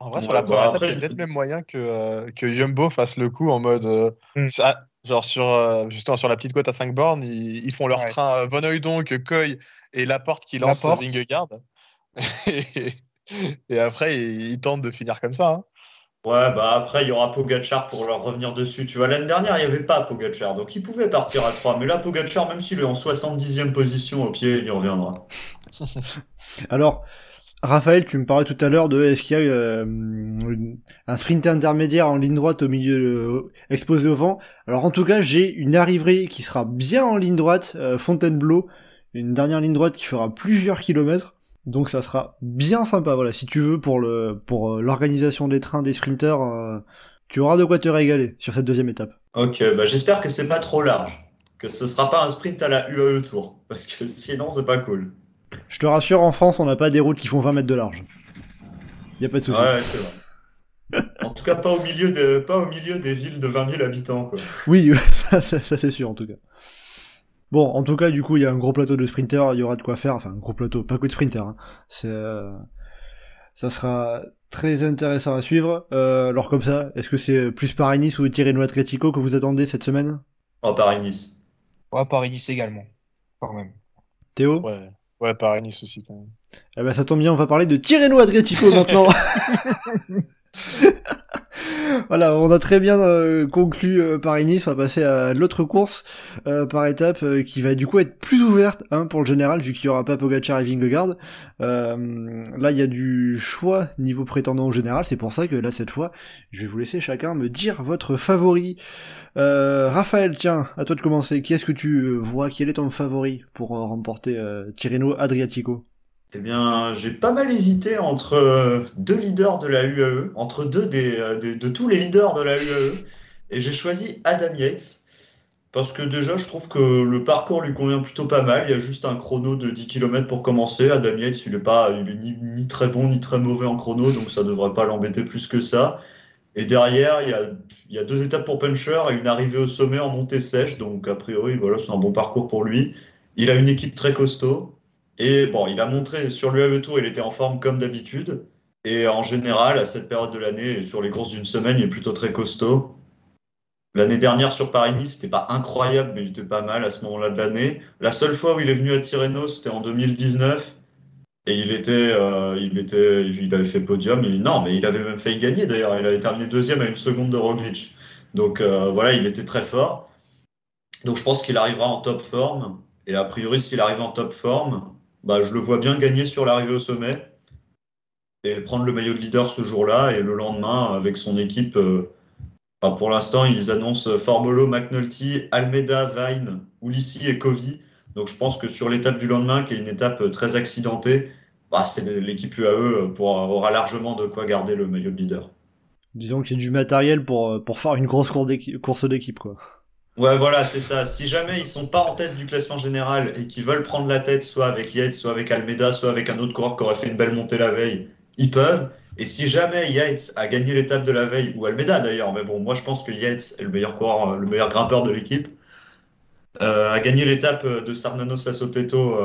En vrai, sur la première étape, il y a peut-être même moyen que, euh, que Jumbo fasse le coup en mode. euh, Mm. ça- genre, sur, euh, justement, sur la petite côte à 5 bornes, ils, ils font leur Ouais. train euh, Von Hooydonk, Coy et Laporte qui lance Laporte. Vingegaard. et, et après, ils, ils tentent de finir comme ça. hein. Ouais, bah après, il y aura Pogachar pour leur revenir dessus. Tu vois, l'année dernière, il n'y avait pas Pogachar, donc il pouvait partir à 3. Mais là, Pogachar, même s'il est en 70e position au pied, il y reviendra. Alors, Raphaël, tu me parlais tout à l'heure de est-ce qu'il y a euh, un sprint intermédiaire en ligne droite au milieu euh, exposé au vent? Alors en tout cas, j'ai une arrivée qui sera bien en ligne droite, euh, Fontainebleau, une dernière ligne droite qui fera plusieurs kilomètres. Donc ça sera bien sympa. Voilà, si tu veux pour le pour l'organisation des trains des sprinters, tu auras de quoi te régaler sur cette deuxième étape. Ok, bah j'espère que c'est pas trop large. Que ce sera pas un sprint à la UAE Tour. Parce que sinon, c'est pas cool. Je te rassure, en France, on n'a pas des routes qui font 20 mètres de large. Y a pas de souci. Ouais, c'est vrai. En tout cas, pas au milieu de, pas au milieu des villes de 20 000 habitants, quoi. Oui, ça, ça, ça, c'est sûr en tout cas. Bon, en tout cas, du coup, il y a un gros plateau de sprinters, il y aura de quoi faire. Enfin, un gros plateau, pas que de sprinters. Hein. C'est, euh, ça sera très intéressant à suivre. Euh, alors comme ça, est-ce que c'est plus Paris-Nice ou Tirreno Atletico que vous attendez cette semaine? En Paris-Nice. Ouais, Paris-Nice également, quand même. Théo? Ouais, ouais pareil, Nice aussi quand même. Eh ben, ça tombe bien, on va parler de Tirreno Atletico maintenant. voilà, on a très bien euh, conclu euh, Paris-Nice, on va passer à l'autre course euh, par étape euh, qui va du coup être plus ouverte hein, pour le général vu qu'il y aura pas Pogacar et Vingegaard. Là, il y a du choix niveau prétendant au général, c'est pour ça que là cette fois, je vais vous laisser chacun me dire votre favori. Raphaël, tiens, à toi de commencer. Qui est-ce que tu vois? Quel est ton favori pour remporter Tirreno Adriatico? Eh bien, j'ai pas mal hésité entre euh, deux leaders de la UAE, entre deux euh, des- de tous les leaders de la UAE, et j'ai choisi Adam Yates, parce que déjà, je trouve que le parcours lui convient plutôt pas mal. Il y a juste un chrono de 10 km pour commencer. Adam Yates, il est pas, il est ni, très bon ni très mauvais en chrono, donc ça devrait pas l'embêter plus que ça. Et derrière, il y a, il y a deux étapes pour Puncher et une arrivée au sommet en montée sèche, donc a priori, voilà, c'est un bon parcours pour lui. Il a une équipe très costaud. Et bon, il a montré sur l'UAE Tour, il était en forme comme d'habitude. Et en général, à cette période de l'année, sur les courses d'une semaine, il est plutôt très costaud. L'année dernière sur Paris-Nice, c'était pas incroyable, mais il était pas mal à ce moment-là de l'année. La seule fois où il est venu à Tirreno, c'était en 2019. Et il était, euh, il était, il avait fait podium. Non, mais il avait même failli gagner d'ailleurs. Il avait terminé deuxième à une seconde de Roglic. Donc euh, voilà, il était très fort. Donc je pense qu'il arrivera en top forme. Et a priori, s'il arrive en top forme, bah, je le vois bien gagner sur l'arrivée au sommet et prendre le maillot de leader ce jour-là. Et le lendemain, avec son équipe, euh, enfin, pour l'instant, ils annoncent Formolo, McNulty, Almeida, Vine, Ulissi et Covey. Donc je pense que sur l'étape du lendemain, qui est une étape très accidentée, bah, l'équipe UAE pour, aura largement de quoi garder le maillot de leader. Disons qu'il y a du matériel pour, euh, pour faire une grosse course d'équipe. Ouais, voilà, c'est ça. Si jamais ils sont pas en tête du classement général et qu'ils veulent prendre la tête, soit avec Yates, soit avec Almeida, soit avec un autre coureur qui aurait fait une belle montée la veille, ils peuvent. Et si jamais Yates a gagné l'étape de la veille, ou Almeida d'ailleurs, mais bon, moi je pense que Yates est le meilleur coureur, euh, le meilleur grimpeur de l'équipe, euh, a gagné l'étape euh, de Sarnano Sassoteto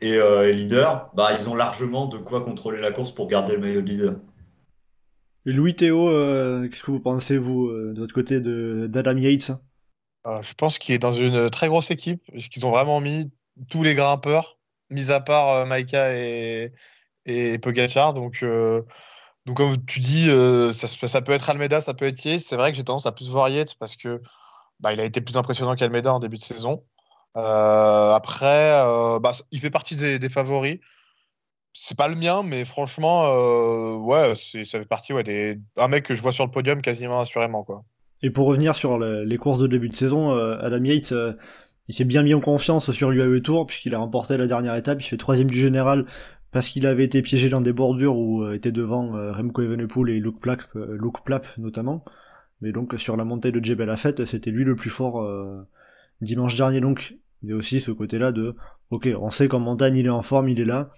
et, leader, bah ils ont largement de quoi contrôler la course pour garder le de leader. Louis Théo, qu'est-ce que vous pensez, vous, de votre côté d'Adam Yates Euh, je pense qu'il est dans une très grosse équipe, puisqu'ils ont vraiment mis tous les grimpeurs, mis à part euh, Maïka et, et Pogacar. Donc, euh, donc comme tu dis, euh, ça, peut être Almeida, ça peut être Yates. C'est vrai que j'ai tendance à plus voir Yates parce que bah, il a été plus impressionnant qu'Almeida en début de saison. Après, bah, il fait partie des, des favoris. C'est pas le mien, mais franchement, ouais, ça fait partie ouais, des... un mec que je vois sur le podium quasiment assurément. Quoi. Et pour revenir sur les courses de début de saison, Adam Yates, il s'est bien mis en confiance sur l'UAE Tour puisqu'il a remporté la dernière étape, il fait troisième du général parce qu'il avait été piégé dans des bordures où euh, était devant euh, Remco Evenepoel et Luke Plap, euh, Luke notamment. Mais donc sur la montée de Jebel Afet, c'était lui le plus fort dimanche dernier. Donc il y a aussi ce côté-là de ok, on sait qu'en montagne il est en forme, il est là.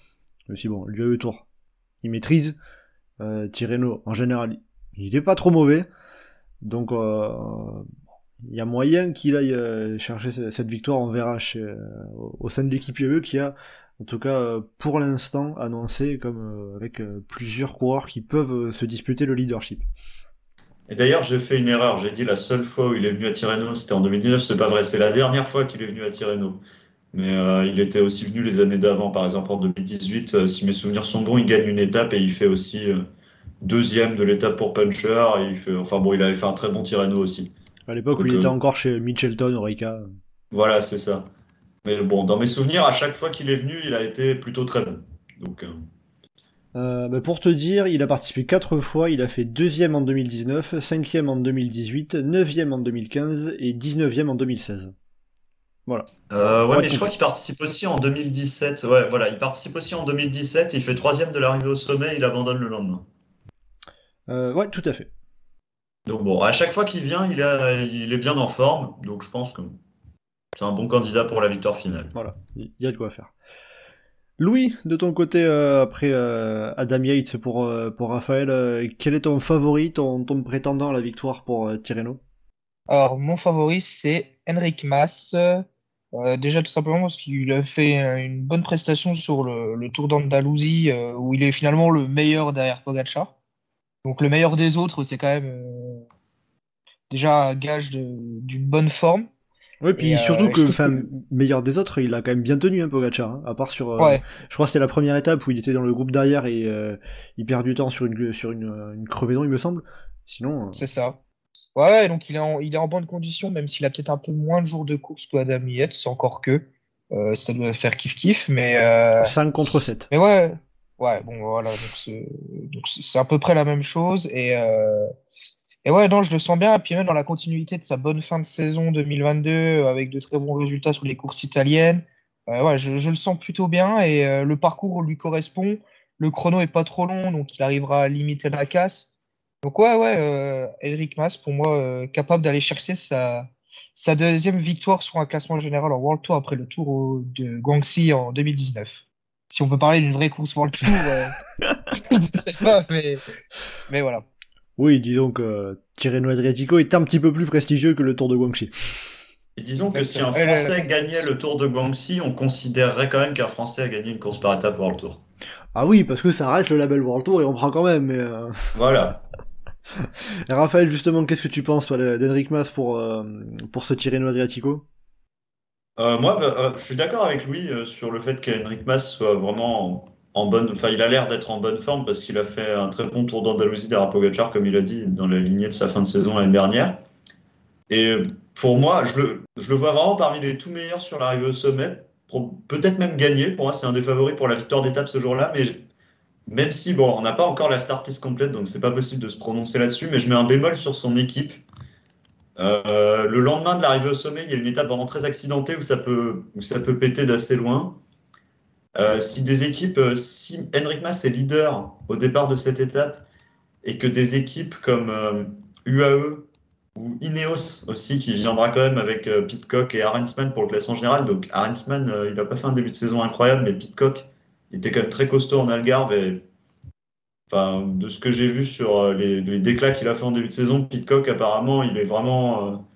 Mais si bon, l'UAE Tour, il maîtrise. Tirreno, en général, il est pas trop mauvais. Donc il y a moyen qu'il aille chercher cette victoire, on verra au sein de l'équipe UE qui a en tout cas euh, pour l'instant annoncé comme euh, avec euh, plusieurs coureurs qui peuvent se disputer le leadership. Et d'ailleurs, j'ai fait une erreur. J'ai dit la seule fois où il est venu à Tirreno, c'était en 2019. C'est pas vrai. C'est la dernière fois qu'il est venu à Tirreno. Mais il était aussi venu les années d'avant. Par exemple, en 2018, si mes souvenirs sont bons, il gagne une étape et il fait aussi deuxième de l'étape pour Puncher. Et il fait, enfin bon, il avait fait un très bon Tirreno aussi. À l'époque où il était encore chez Mitchelton, Orica. Voilà, c'est ça. Mais bon, dans mes souvenirs, à chaque fois qu'il est venu, il a été plutôt très bon. Donc, euh, euh, bah, pour te dire, il a participé 4 fois, il a fait 2ème en 2019, 5ème en 2018, 9ème en 2015 et 19ème en 2016. Voilà. Euh, ouais, mais je crois qu'il participe aussi en 2017. Ouais, voilà, il participe aussi en 2017, il fait 3 de l'arrivée au sommet, il abandonne le lendemain. Ouais, tout à fait. Donc bon, à chaque fois qu'il vient, il, il est bien en forme, donc je pense que c'est un bon candidat pour la victoire finale. Voilà, il y a de quoi faire. Louis, de ton côté, euh, après euh, Adam Yates pour, euh, pour Raphaël, quel est ton favori, ton, ton, prétendant à la victoire pour Tirreno Alors, mon favori, c'est Henrik Mas. déjà, tout simplement parce qu'il a fait une bonne prestation sur le, le Tour d'Andalousie, où il est finalement le meilleur derrière Pogacar. Donc, le meilleur des autres, c'est quand même déjà gage d'une bonne forme. Oui, puis euh, surtout que, enfin, meilleur des autres, il a quand même bien tenu un hein, Pogacar, hein, à part sur. Euh, je crois que c'était la première étape où il était dans le groupe derrière et euh, il perd du temps sur une sur une, crevaison, il me semble. Sinon. C'est ça. Ouais, donc il est en, il est en bonne condition, même s'il a peut-être un peu moins de jours de course que Adam c'est encore que. ça doit faire kiff kiff, mais. 5 contre 7. Mais ouais, ouais, bon voilà, donc c'est à peu près la même chose et. Et ouais, non, je le sens bien. Et puis même dans la continuité de sa bonne fin de saison 2022, euh, avec de très bons résultats sur les courses italiennes, euh, ouais, je, le sens plutôt bien. Et euh, le parcours lui correspond. Le chrono est pas trop long, donc il arrivera à limiter la casse. Donc ouais, ouais, Eric Mas, pour moi, capable d'aller chercher sa, sa deuxième victoire sur un classement général en World Tour après le Tour de Guangxi en 2019. Si on peut parler d'une vraie course World Tour, je ne sais pas, mais, mais voilà. Oui, disons que Tirreno Adriatico est un petit peu plus prestigieux que le Tour de Guangxi. Et disons que si un Français gagnait le Tour de Guangxi, on considérerait quand même qu'un Français a gagné une course par étape World Tour. Ah oui, parce que ça reste le label World Tour et on prend quand même. Mais euh, Voilà. et Raphaël, justement, qu'est-ce que tu penses d'Henrik Mas pour, euh, pour ce Tirreno Adriatico euh, Moi, bah, je suis d'accord avec Louis sur le fait qu'Henrik Mas soit vraiment bonne, enfin, il a l'air d'être en bonne forme parce qu'il a fait un très bon tour d'Andalousie derrière Pogacar, comme il a dit, dans la lignée de sa fin de saison l'année dernière. Et pour moi, je le, je le vois vraiment parmi les tout meilleurs sur l'arrivée au sommet. Peut-être même gagner. Pour moi, c'est un des favoris pour la victoire d'étape ce jour-là. Mais même si, bon, on n'a pas encore la start list complète, donc c'est pas possible de se prononcer là-dessus. Mais je mets un bémol sur son équipe. Euh, le lendemain de l'arrivée au sommet, il y a une étape vraiment très accidentée où ça peut, où ça peut péter d'assez loin. Euh, si des équipes, euh, si Henrik Mas est leader au départ de cette étape et que des équipes comme UAE ou Ineos aussi, qui viendra quand même avec Pitcock et Arensman pour le classement général. Donc Arensman, il n'a pas fait un début de saison incroyable, mais Pitcock était quand même très costaud en Algarve et enfin, de ce que j'ai vu sur les, les déclats qu'il a fait en début de saison, Pitcock apparemment, il est vraiment,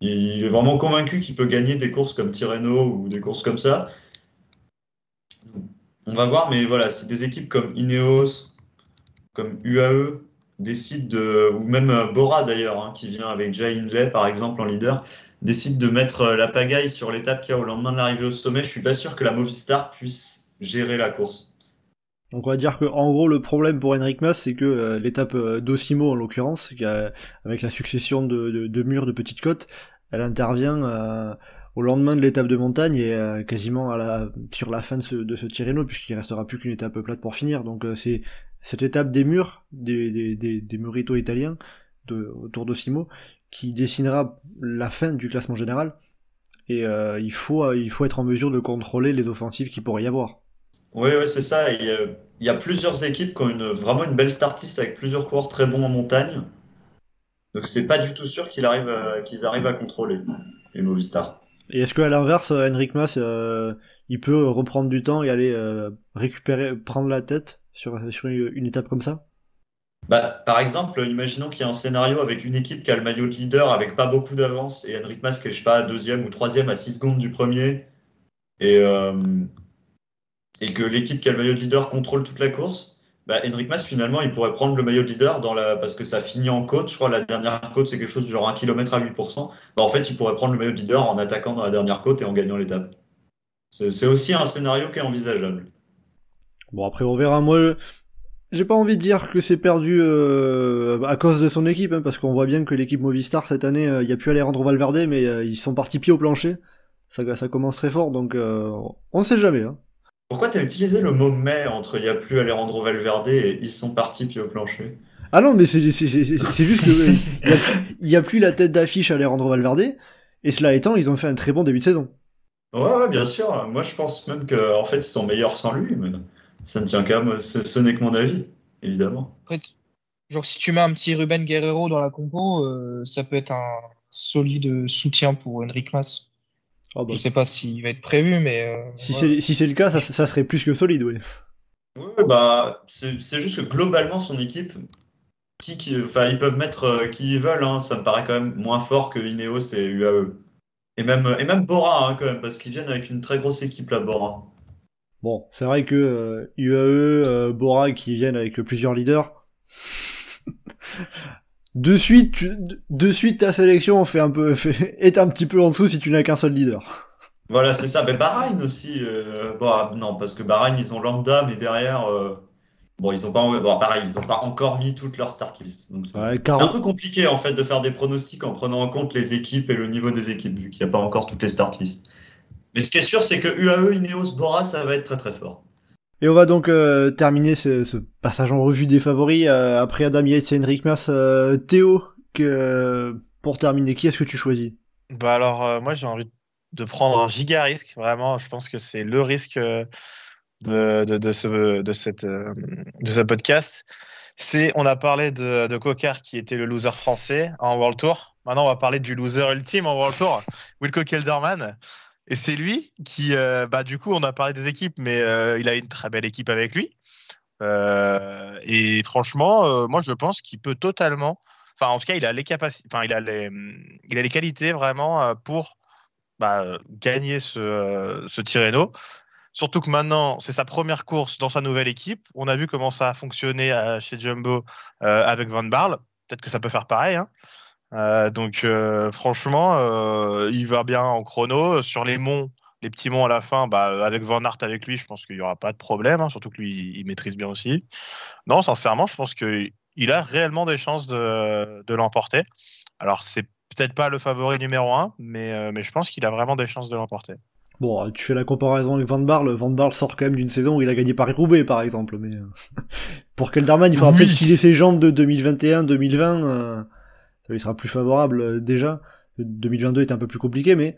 il est vraiment convaincu qu'il peut gagner des courses comme Tirreno ou des courses comme ça. On va voir, mais voilà, si des équipes comme Ineos, comme UAE décident de, ou même euh, Bora d'ailleurs, hein, qui vient avec Jay Hindley par exemple en leader, décide de mettre euh, la pagaille sur l'étape qu'il y a au lendemain de l'arrivée au sommet, je suis pas sûr que la Movistar puisse gérer la course. Donc on va dire que en gros le problème pour Henrik Mas c'est que euh, l'étape euh, d'Osimo en l'occurrence, avec la succession de, murs de petites côtes, elle intervient euh, au lendemain de l'étape de montagne et euh, quasiment à la, sur la fin de ce, de ce Tirreno puisqu'il restera plus qu'une étape plate pour finir. Donc c'est cette étape des murs, des, des, muritos italiens autour d'Osimo qui dessinera la fin du classement général. Et il, faut, il faut être en mesure de contrôler les offensives qu'il pourrait y avoir. Oui, ouais, c'est ça. Il y, a, plusieurs équipes qui ont une, vraiment une belle start list avec plusieurs coureurs très bons en montagne. Donc c'est pas du tout sûr qu'ils arrivent, qu'ils arrivent à contrôler les Movistar. Et est-ce qu'à l'inverse, Henrik Mas, euh, il peut reprendre du temps et aller euh, récupérer, prendre la tête sur, sur une, étape comme ça? Bah, par exemple, imaginons qu'il y a un scénario avec une équipe qui a le maillot de leader avec pas beaucoup d'avance et Henrik Mas qui est, je sais pas, deuxième ou troisième à 6 secondes du premier. Et, euh, et que l'équipe qui a le maillot de leader contrôle toute la course, bah, Henrik Mas, finalement, il pourrait prendre le maillot de leader dans la... parce que ça finit en côte. Je crois la dernière côte, c'est quelque chose du genre 1 km à 8%. Bah, en fait, il pourrait prendre le maillot de leader en attaquant dans la dernière côte et en gagnant l'étape. C'est aussi un scénario qui est envisageable. Bon, après, on verra. Moi, j'ai pas envie de dire que c'est perdu euh, à cause de son équipe, hein, parce qu'on voit bien que l'équipe Movistar, cette année, euh, il n'y a plus Alejandro Valverde, mais euh, ils sont partis pied au plancher. Ça, ça commence très fort, donc on ne sait jamais. Hein. Pourquoi tu as utilisé le mot mais entre il n'y a plus Alejandro Valverde et ils sont partis pied au plancher Ah non, mais c'est juste que il n'y a, plus la tête d'affiche Alejandro Valverde, et cela étant, ils ont fait un très bon début de saison. Ouais, bien sûr. Moi, je pense même qu'en en fait, ils sont meilleurs sans lui, mais ça ne tient qu'à moi. Ce, n'est que mon avis, évidemment. genre, si tu mets un petit Ruben Guerrero dans la compo, euh, ça peut être un solide soutien pour Enric Mas. Oh bah. Je sais pas s'il va être prévu, mais. Euh, si c'est le cas, ça, serait plus que solide, oui. Oui, bah, c'est juste que globalement, son équipe, qui, enfin, ils peuvent mettre euh, qui ils veulent, hein, ça me paraît quand même moins fort que Ineos et UAE. Et même, et même Bora, hein, quand même, parce qu'ils viennent avec une très grosse équipe, là, Bora. Bon, c'est vrai que UAE, euh, Bora, qui viennent avec plusieurs leaders. de suite, de suite ta sélection fait un peu, est un petit peu en dessous si tu n'as qu'un seul leader. Voilà, c'est ça. Mais Bahreïn aussi. Euh, bon, ah, non, parce que Bahreïn, ils ont lambda, mais derrière, euh, bon, ils ont pas, bon, pareil, ils ont pas encore mis toute leur start list. c'est un peu compliqué en fait de faire des pronostics en prenant en compte les équipes et le niveau des équipes, vu qu'il n'y a pas encore toutes les start lists. Mais ce qui est sûr, c'est que UAE, Ineos, Bora, ça va être très très fort. Et on va donc euh, terminer ce, passage en revue des favoris euh, après Adam Yates et Henrik Mas. Euh, Théo, pour terminer, qui est-ce que tu choisis? Bah alors moi j'ai envie de prendre un giga risque. Vraiment, je pense que c'est le risque de, de, ce, de, cette, de ce podcast. C'est on a parlé de, de qui était le loser français en World Tour. Maintenant on va parler du loser ultime en World Tour, Wilco Kelderman. Et c'est lui qui, euh, bah, du coup, on a parlé des équipes, mais euh, il a une très belle équipe avec lui. Euh, et franchement, moi, je pense qu'il peut totalement. Enfin, en tout cas, il a les capacités. Enfin, il a les, il a les qualités vraiment pour bah, gagner ce, ce Tirreno. Surtout que maintenant, c'est sa première course dans sa nouvelle équipe. On a vu comment ça a fonctionné chez Jumbo avec Van Barle. Peut-être que ça peut faire pareil. Hein. Euh, donc euh, franchement, euh, il va bien en chrono. Sur les monts, les petits monts à la fin, bah, avec Van Aert avec lui, je pense qu'il n'y aura pas de problème, hein, surtout que lui, il maîtrise bien aussi. Non, sincèrement, je pense qu'il a réellement des chances de, de l'emporter. Alors, c'est peut-être pas le favori numéro un, mais, mais je pense qu'il a vraiment des chances de l'emporter. Bon, tu fais la comparaison avec Van Barle, Van Barle sort quand même d'une saison où il a gagné Paris-Roubaix, par exemple, mais pour Kelderman, il faudra peut-être qu'il ait ses jambes de 2021-2020 ça lui sera plus favorable euh, déjà. 2022 est un peu plus compliqué, mais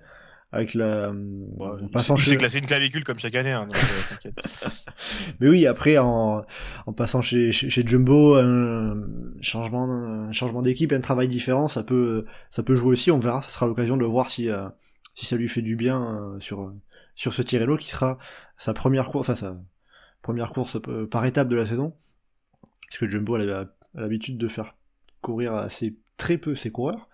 avec la. Ouais, passant chez... classé une clavicule comme chaque année. Hein, euh, mais oui, après en, en passant chez, chez, Jumbo, un changement, un changement d'équipe, un travail différent, ça peut, ça peut jouer aussi. On verra, ça sera l'occasion de voir si, euh, si ça lui fait du bien sur, sur ce Tirello qui sera sa première course, enfin sa première course par étape de la saison. Parce que Jumbo a l'habitude de faire courir assez très peu ses coureurs.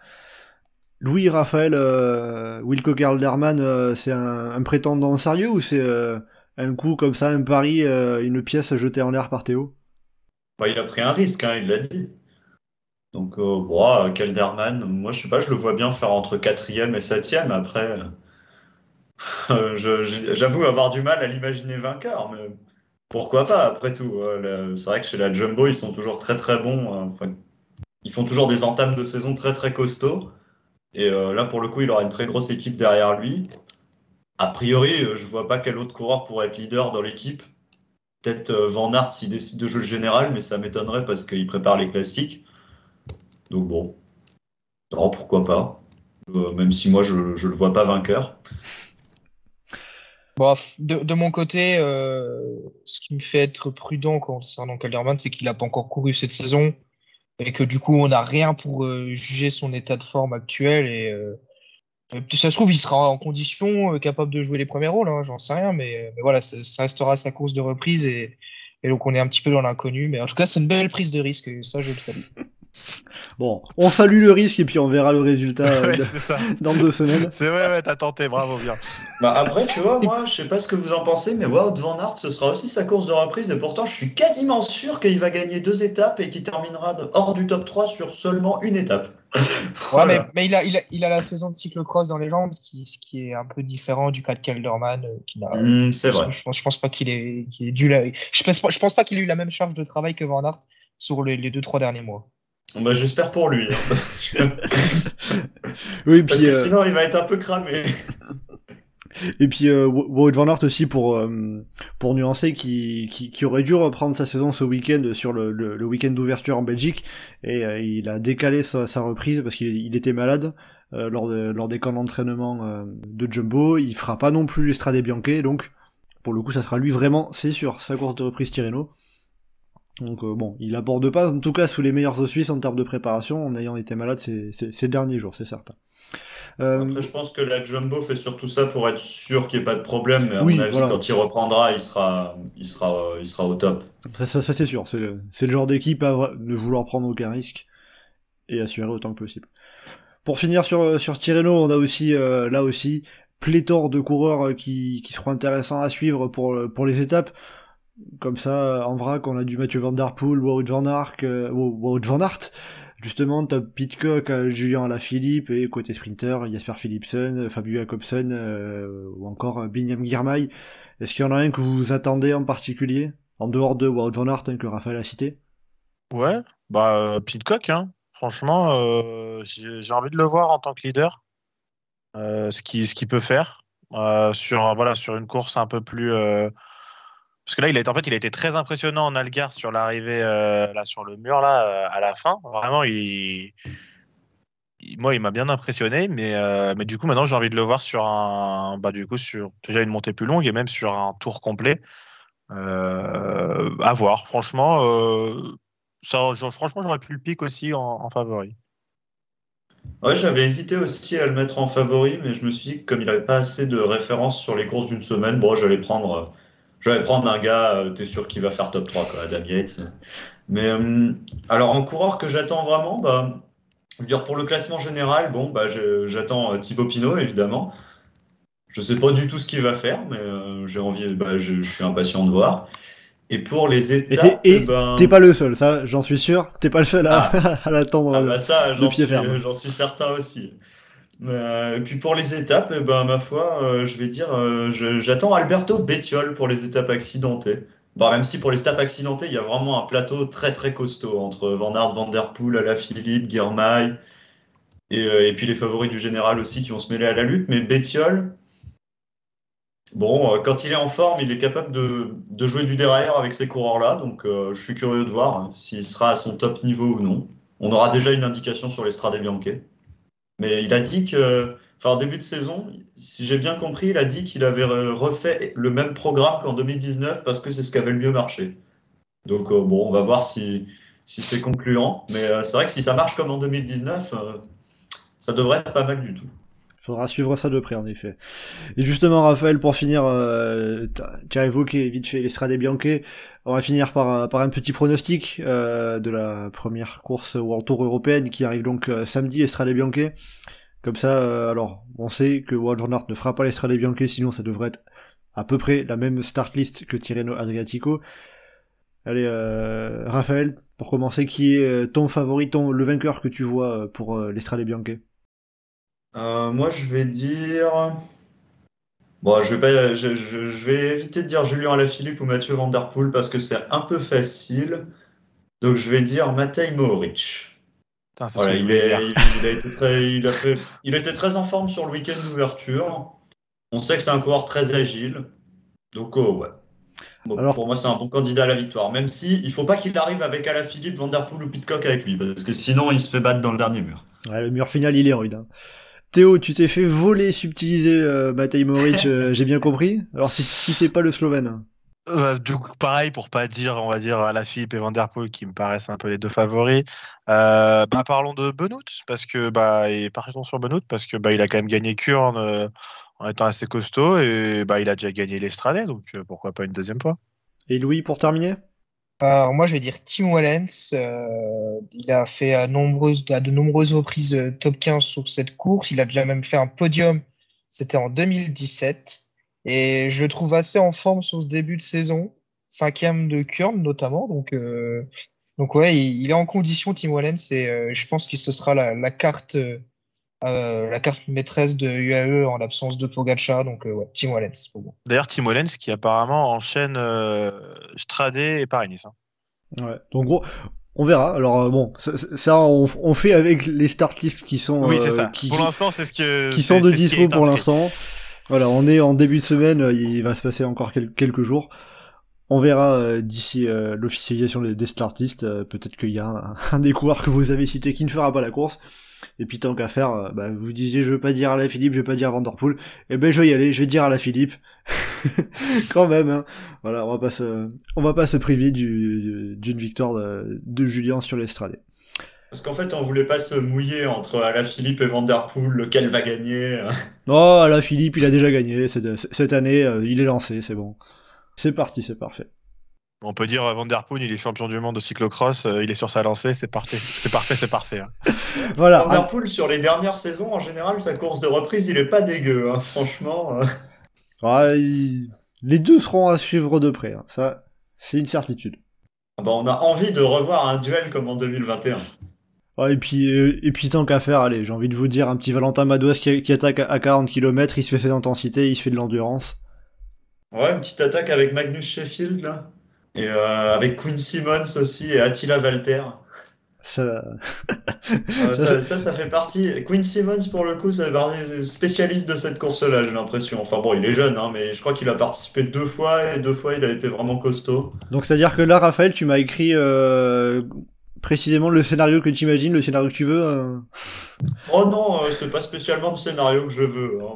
Louis Raphaël euh, Wilco Calderman, euh, c'est un, prétendant sérieux ou c'est euh, un coup comme ça, un pari, une pièce jetée en l'air par Théo? Bah, Il a pris un risque, hein, il l'a dit. Donc, bon, Calderman, moi je sais pas, je le vois bien faire entre 4ème et 7ème. Après, j'avoue avoir du mal à l'imaginer vainqueur, mais Pourquoi pas, après tout. euh, C'est vrai que chez la Jumbo, ils sont toujours très très bons. euh, enfin, ils font toujours des entames de saison très très costauds. Et euh, là, pour le coup, il aura une très grosse équipe derrière lui. A priori, euh, je vois pas quel autre coureur pourrait être leader dans l'équipe. Peut-être euh, Van Aert s'il décide de jouer le général, mais ça m'étonnerait parce qu'il prépare les classiques. Donc bon, non, pourquoi pas. Même si moi, je ne le vois pas vainqueur. Bon, de, mon côté, ce qui me fait être prudent concernant Calderman, c'est qu'il n'a pas encore couru cette saison et que du coup, on n'a rien pour euh, juger son état de forme actuel. Et euh, euh, ça se trouve, il sera en condition, capable de jouer les premiers rôles, hein, j'en sais rien, mais, voilà, ça, restera sa course de reprise et, et donc on est un petit peu dans l'inconnu. Mais en tout cas, c'est une belle prise de risque, et ça, je le salue. Bon, on salue le risque et puis on verra le résultat euh, Ouais, de- c'est ça. dans deux semaines. C'est vrai, ouais, t'as tenté, bravo, bien. Bah après, tu vois, moi, je sais pas ce que vous en pensez, mais Wout Van Aert, ce sera aussi sa course de reprise, et pourtant, je suis quasiment sûr qu'il va gagner deux étapes et qu'il terminera hors du top 3 sur seulement une étape. Ouais, mais, mais il, a, il, a, il a la saison de cyclocross dans les jambes, ce qui, ce qui est un peu différent du cas de Calderman, euh, qui n'a Hmm, c'est vrai. Je pense, je pense pas qu'il qu'il est dû la- Je pense pas, je pense pas qu'il ait eu la même charge de travail que Van Aert sur les, les deux trois derniers mois. Bah, J'espère pour lui, hein, parce que, Oui, parce puis, que euh, sinon, il va être un peu cramé. et puis euh, Wout van Aert aussi pour euh, pour nuancer qui, qui qui aurait dû reprendre sa saison ce week-end sur le, le, le week-end d'ouverture en Belgique et euh, il a décalé sa, sa reprise parce qu'il il était malade euh, lors de, lors des camps d'entraînement euh, de Jumbo. Il fera pas non plus l'Estrade Bianche donc pour le coup ça sera lui vraiment c'est sûr sa course de reprise Tirreno. Donc euh, bon, il aborde pas en tout cas sous les meilleurs auspices en termes de préparation en ayant été malade ces, ces, ces derniers jours, c'est certain. Euh, Après, je pense que la Jumbo fait surtout ça pour être sûr qu'il n'y ait pas de problème, mais à Oui, mon avis, voilà. quand il reprendra, il sera, il sera, euh, il sera au top. Ça, ça, ça, c'est sûr, c'est le, genre d'équipe à ne vouloir prendre aucun risque et assurer autant que possible. Pour finir sur, sur Tirreno, on a aussi, euh, là aussi, pléthore de coureurs qui, qui seront intéressants à suivre pour, pour les étapes. Comme ça, en vrac, on a du Mathieu Van Der Poel, Wout Van Aert, euh, Wout Van Aert. Justement, t'as Pitcock, euh, Julien Alaphilippe, et côté sprinter, Jasper Philipsen, Fabio Jacobsen, euh, ou encore euh, Binyam Girmay. Est-ce qu'il y en a un que vous attendez en particulier? En dehors de Wout Van Aert, hein, que Raphaël a cité? Ouais, bah euh, Pitcock, hein. Franchement, euh, j'ai envie de le voir en tant que leader, euh, ce qu'il ce peut faire euh, sur voilà sur une course un peu plus euh, parce que là il a été très impressionnant en Algarve sur l'arrivée euh, là sur le mur là euh, à la fin. Vraiment il, moi il m'a bien impressionné, mais euh, mais du coup maintenant j'ai envie de le voir sur bah du coup sur déjà une montée plus longue et même sur un tour complet. Euh, à voir, franchement. franchement, j'aurais pu le pic aussi en, en favori. Ouais, j'avais hésité aussi à le mettre en favori, mais je me suis dit que comme il n'avait pas assez de références sur les courses d'une semaine, bon, j'allais prendre, euh, j'allais prendre un gars, euh, t'es sûr qu'il va faire top 3, quoi, Adam Yates. Mais euh, alors, en coureur que j'attends vraiment, bah, je veux dire, pour le classement général, bon, bah, je- j'attends euh, Thibaut Pinot, évidemment. Je sais pas du tout ce qu'il va faire, mais euh, j'ai envie, bah, je, je suis impatient de voir. Et pour les Et t'es- étapes, et ben, T'es pas le seul, ça, j'en suis sûr. T'es pas le seul à, à l'attendre. Ah bah ça, suis, j'en suis certain aussi. Euh, et puis pour les étapes, eh ben, ma foi, euh, je vais dire, euh, j'attends Alberto Bettiol pour les étapes accidentées. Bon, même si pour les étapes accidentées, il y a vraiment un plateau très très costaud entre Van Aert, Van Der Poel, Alaphilippe, Girmay et, et puis les favoris du général aussi qui vont se mêler à la lutte. Mais Bettiol, bon, quand il est en forme, il est capable de, jouer du derrière avec ces coureurs-là. Donc je suis curieux de voir hein, s'il sera à son top niveau ou non. On aura déjà une indication sur l'Estrade Bianche. Mais il a dit que, enfin, en début de saison, si j'ai bien compris, il a dit qu'il avait re- refait le même programme qu'en 2019 parce que c'est ce qui avait le mieux marché. Donc, euh, bon, on va voir si, si c'est concluant. Mais euh, c'est vrai que si ça marche comme en 2019, euh, ça devrait être pas mal du tout. Faudra suivre ça de près, en effet. Et justement, Raphaël, pour finir, euh, tu as évoqué vite fait l'Estrade Bianche. On va finir par, par un petit pronostic euh, de la première course World Tour européenne qui arrive donc euh, samedi, l'Estrade Bianche. Comme ça, euh, alors, on sait que Wout van ne fera pas l'Estrade Bianche, sinon ça devrait être à peu près la même start list que Tirreno Adriatico. Allez, euh, Raphaël, pour commencer, qui est euh, ton favori, ton, le vainqueur que tu vois euh, pour euh, l'Estrade Bianche? Euh, moi, je vais dire. Bon, je vais, pas, je, je- je vais éviter de dire Julien Alaphilippe ou Mathieu Van Der Poel parce que c'est un peu facile. Donc je vais dire Matej Mohoric. Voilà, il, voulais est- dire. il- il a été très, il, a fait- il était très en forme sur le week-end d'ouverture. On sait que c'est un coureur très agile. Donc, oh, ouais. Bon, Alors- pour moi, c'est un bon candidat à la victoire. Même si il faut pas qu'il arrive avec Alaphilippe, Van Der Poel ou Pitcock avec lui. Parce que sinon, il se fait battre dans le dernier mur. Ouais, le mur final, il est rude. hein. Théo, tu t'es fait voler, subtiliser euh, Matej Moric, euh, j'ai bien compris. Alors si, si c'est pas le Slovène. Euh, du coup, pareil, pour pas dire, on va dire, à la Philippe et Van Der Poel qui me paraissent un peu les deux favoris. Euh, bah, parlons de Benoît, parce que bah, et partons sur Benoît, parce que bah, il a quand même gagné Kurn euh, en étant assez costaud et bah, il a déjà gagné l'Estrade, donc pourquoi pas une deuxième fois. Et Louis, pour terminer? Alors moi je vais dire Tim Wallens. euh, il a fait à, nombreuses, à de nombreuses reprises euh, top 15 sur cette course. Il a déjà même fait un podium. C'était en 2017. Et je le trouve assez en forme sur ce début de saison. Cinquième de Kurn notamment. Donc, euh, donc ouais, il, est en condition Tim Wallens. Et euh, je pense que ce sera la carte, euh, la carte maîtresse de UAE en l'absence de Pogacar. Donc euh, ouais, Tim Wallens pour moi. D'ailleurs, Tim Wellens qui apparemment enchaîne euh, Strade et Paris-Nice. hein. Ouais. Donc gros, on verra. Alors euh, bon, ça, ça, on, on fait avec les start lists qui sont Oui, c'est euh, ça. qui, Pour l'instant, c'est ce que. qui sont de dispo pour l'instant. Voilà, on est en début de semaine, il va se passer encore quel- quelques jours. On verra euh, d'ici euh, l'officialisation des, des startistes. euh, Peut-être qu'il y a un, un des coureurs que vous avez cité qui ne fera pas la course. Et puis tant qu'à faire, bah, vous disiez je veux pas dire à la Philippe, je veux pas dire à Vanderpool. Et ben je vais y aller, je vais dire à la Philippe. Quand même, hein. Voilà, on va pas se, on va pas se priver du- d'une victoire de, de Julien sur l'estrade. Parce qu'en fait, on voulait pas se mouiller entre Alaphilippe et Van Der Poel, lequel va gagner. Oh, la Philippe, il a déjà gagné cette, cette année, il est lancé, c'est bon. C'est parti, c'est parfait. On peut dire euh, Van Der Poel, il est champion du monde de cyclocross, euh, il est sur sa lancée, c'est parti, c'est parfait, c'est parfait. hein. Voilà. Van Der Poel, sur les dernières saisons, en général, sa course de reprise, il est pas dégueu, hein, franchement. euh. Ah, il- Les deux seront à suivre de près, hein. ça, c'est une certitude. Ah bah, on a envie de revoir un duel comme en 2021. Ah, et puis, euh, et puis tant qu'à faire, allez, j'ai envie de vous dire, un petit Valentin Madouas qui, qui attaque à 40 km, il se fait ses intensités, il se fait de l'endurance. Ouais, une petite attaque avec Magnus Sheffield, là. Et euh, avec Quinn Simmons aussi et Attila Valter. Ça... Euh, Ça, ça, ça, fait partie. Quinn Simmons, pour le coup, ça fait partie des spécialistes de cette course-là, j'ai l'impression. Enfin bon, il est jeune, hein, mais je crois qu'il a participé deux fois et deux fois, il a été vraiment costaud. Donc c'est-à-dire que là, Raphaël, tu m'as écrit euh, précisément le scénario que tu imagines, le scénario que tu veux. euh. Oh non, c'est pas spécialement le scénario que je veux. hein.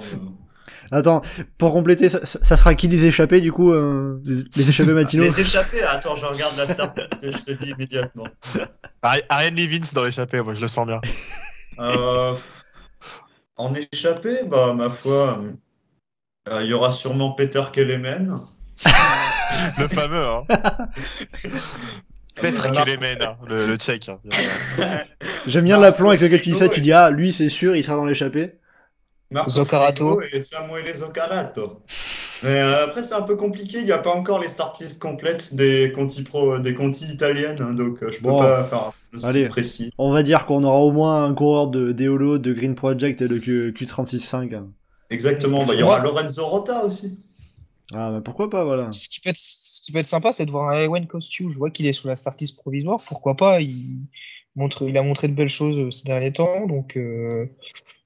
Attends, pour compléter, ça, sera qui les échappés, du coup, euh, les, échappés matinaux Les échappés, attends, je regarde la et je te dis immédiatement. Ari- Ariane Levins dans l'échappée, moi je le sens bien. Euh, en échappé, bah, ma foi, euh, il y aura sûrement Peter Kelemen. Le fameux, hein. Marco- Kelemen, hein, le, le tchèque. hein. J'aime bien l'aplomb avec lequel tu dis ça, tu dis, ah, lui, c'est sûr, il sera dans l'échappée. Marco Zoccarato. Frigo et Samuele Zoccarato. Mais euh, après, c'est un peu compliqué. Il n'y a pas encore les start list complètes des conti pro, des conti italiennes, hein, donc euh, je peux Bon. pas faire un Allez. précis. On va dire qu'on aura au moins un coureur de Deolo, de Green Project et de Q, Q36.5. hein. Exactement. Bah, il y aura Lorenzo Rota aussi. Ah, bah pourquoi pas, voilà. Ce qui peut être, ce qui peut être sympa, c'est de voir un Ewen Costu. Je vois qu'il est sous la start list provisoire. Pourquoi pas? Il, montre, il a montré de belles choses euh, ces derniers temps. Donc, euh,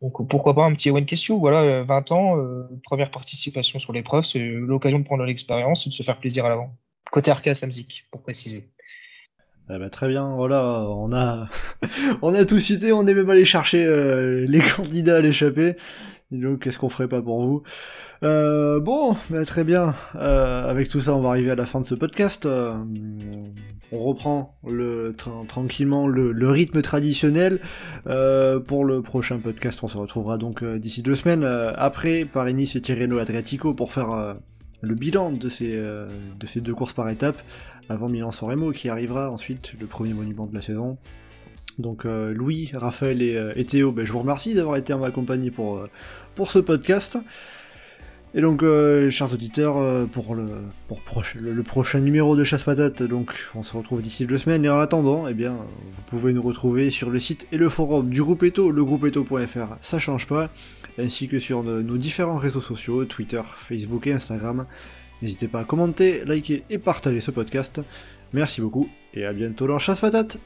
donc pourquoi pas un petit Ewen Costu. Voilà, euh, 20 ans, euh, première participation sur l'épreuve. C'est l'occasion de prendre l'expérience et de se faire plaisir à l'avant. Côté Arca Samzik, pour préciser. Eh ben, très bien, voilà, on a, on a tout cité, on est même allé chercher euh, les candidats à l'échappée. Qu'est-ce qu'on ferait pas pour vous? Euh, Bon, bah, très bien. Euh, avec tout ça, on va arriver à la fin de ce podcast. Euh, on reprend le, tra- tranquillement le, rythme traditionnel. Pour le prochain podcast, on se retrouvera donc d'ici deux semaines après Paris-Nice et Tirreno Adriatico pour faire le bilan de ces, de ces deux courses par étapes avant Milan-San qui arrivera ensuite, le premier monument de la saison. Donc euh, Louis, Raphaël et, euh, Théo, ben, je vous remercie d'avoir été en ma compagnie pour, euh, ce podcast. Et donc, chers auditeurs, pour, le, prochain numéro de Chasse Patate, donc on se retrouve d'ici deux semaines. Et en attendant, eh bien, vous pouvez nous retrouver sur le site et le forum du groupe Eto, legroupeeto.fr, ça change pas, ainsi que sur de- nos différents réseaux sociaux, Twitter, Facebook et Instagram. N'hésitez pas à commenter, liker et partager ce podcast. Merci beaucoup et à bientôt dans Chasse Patate.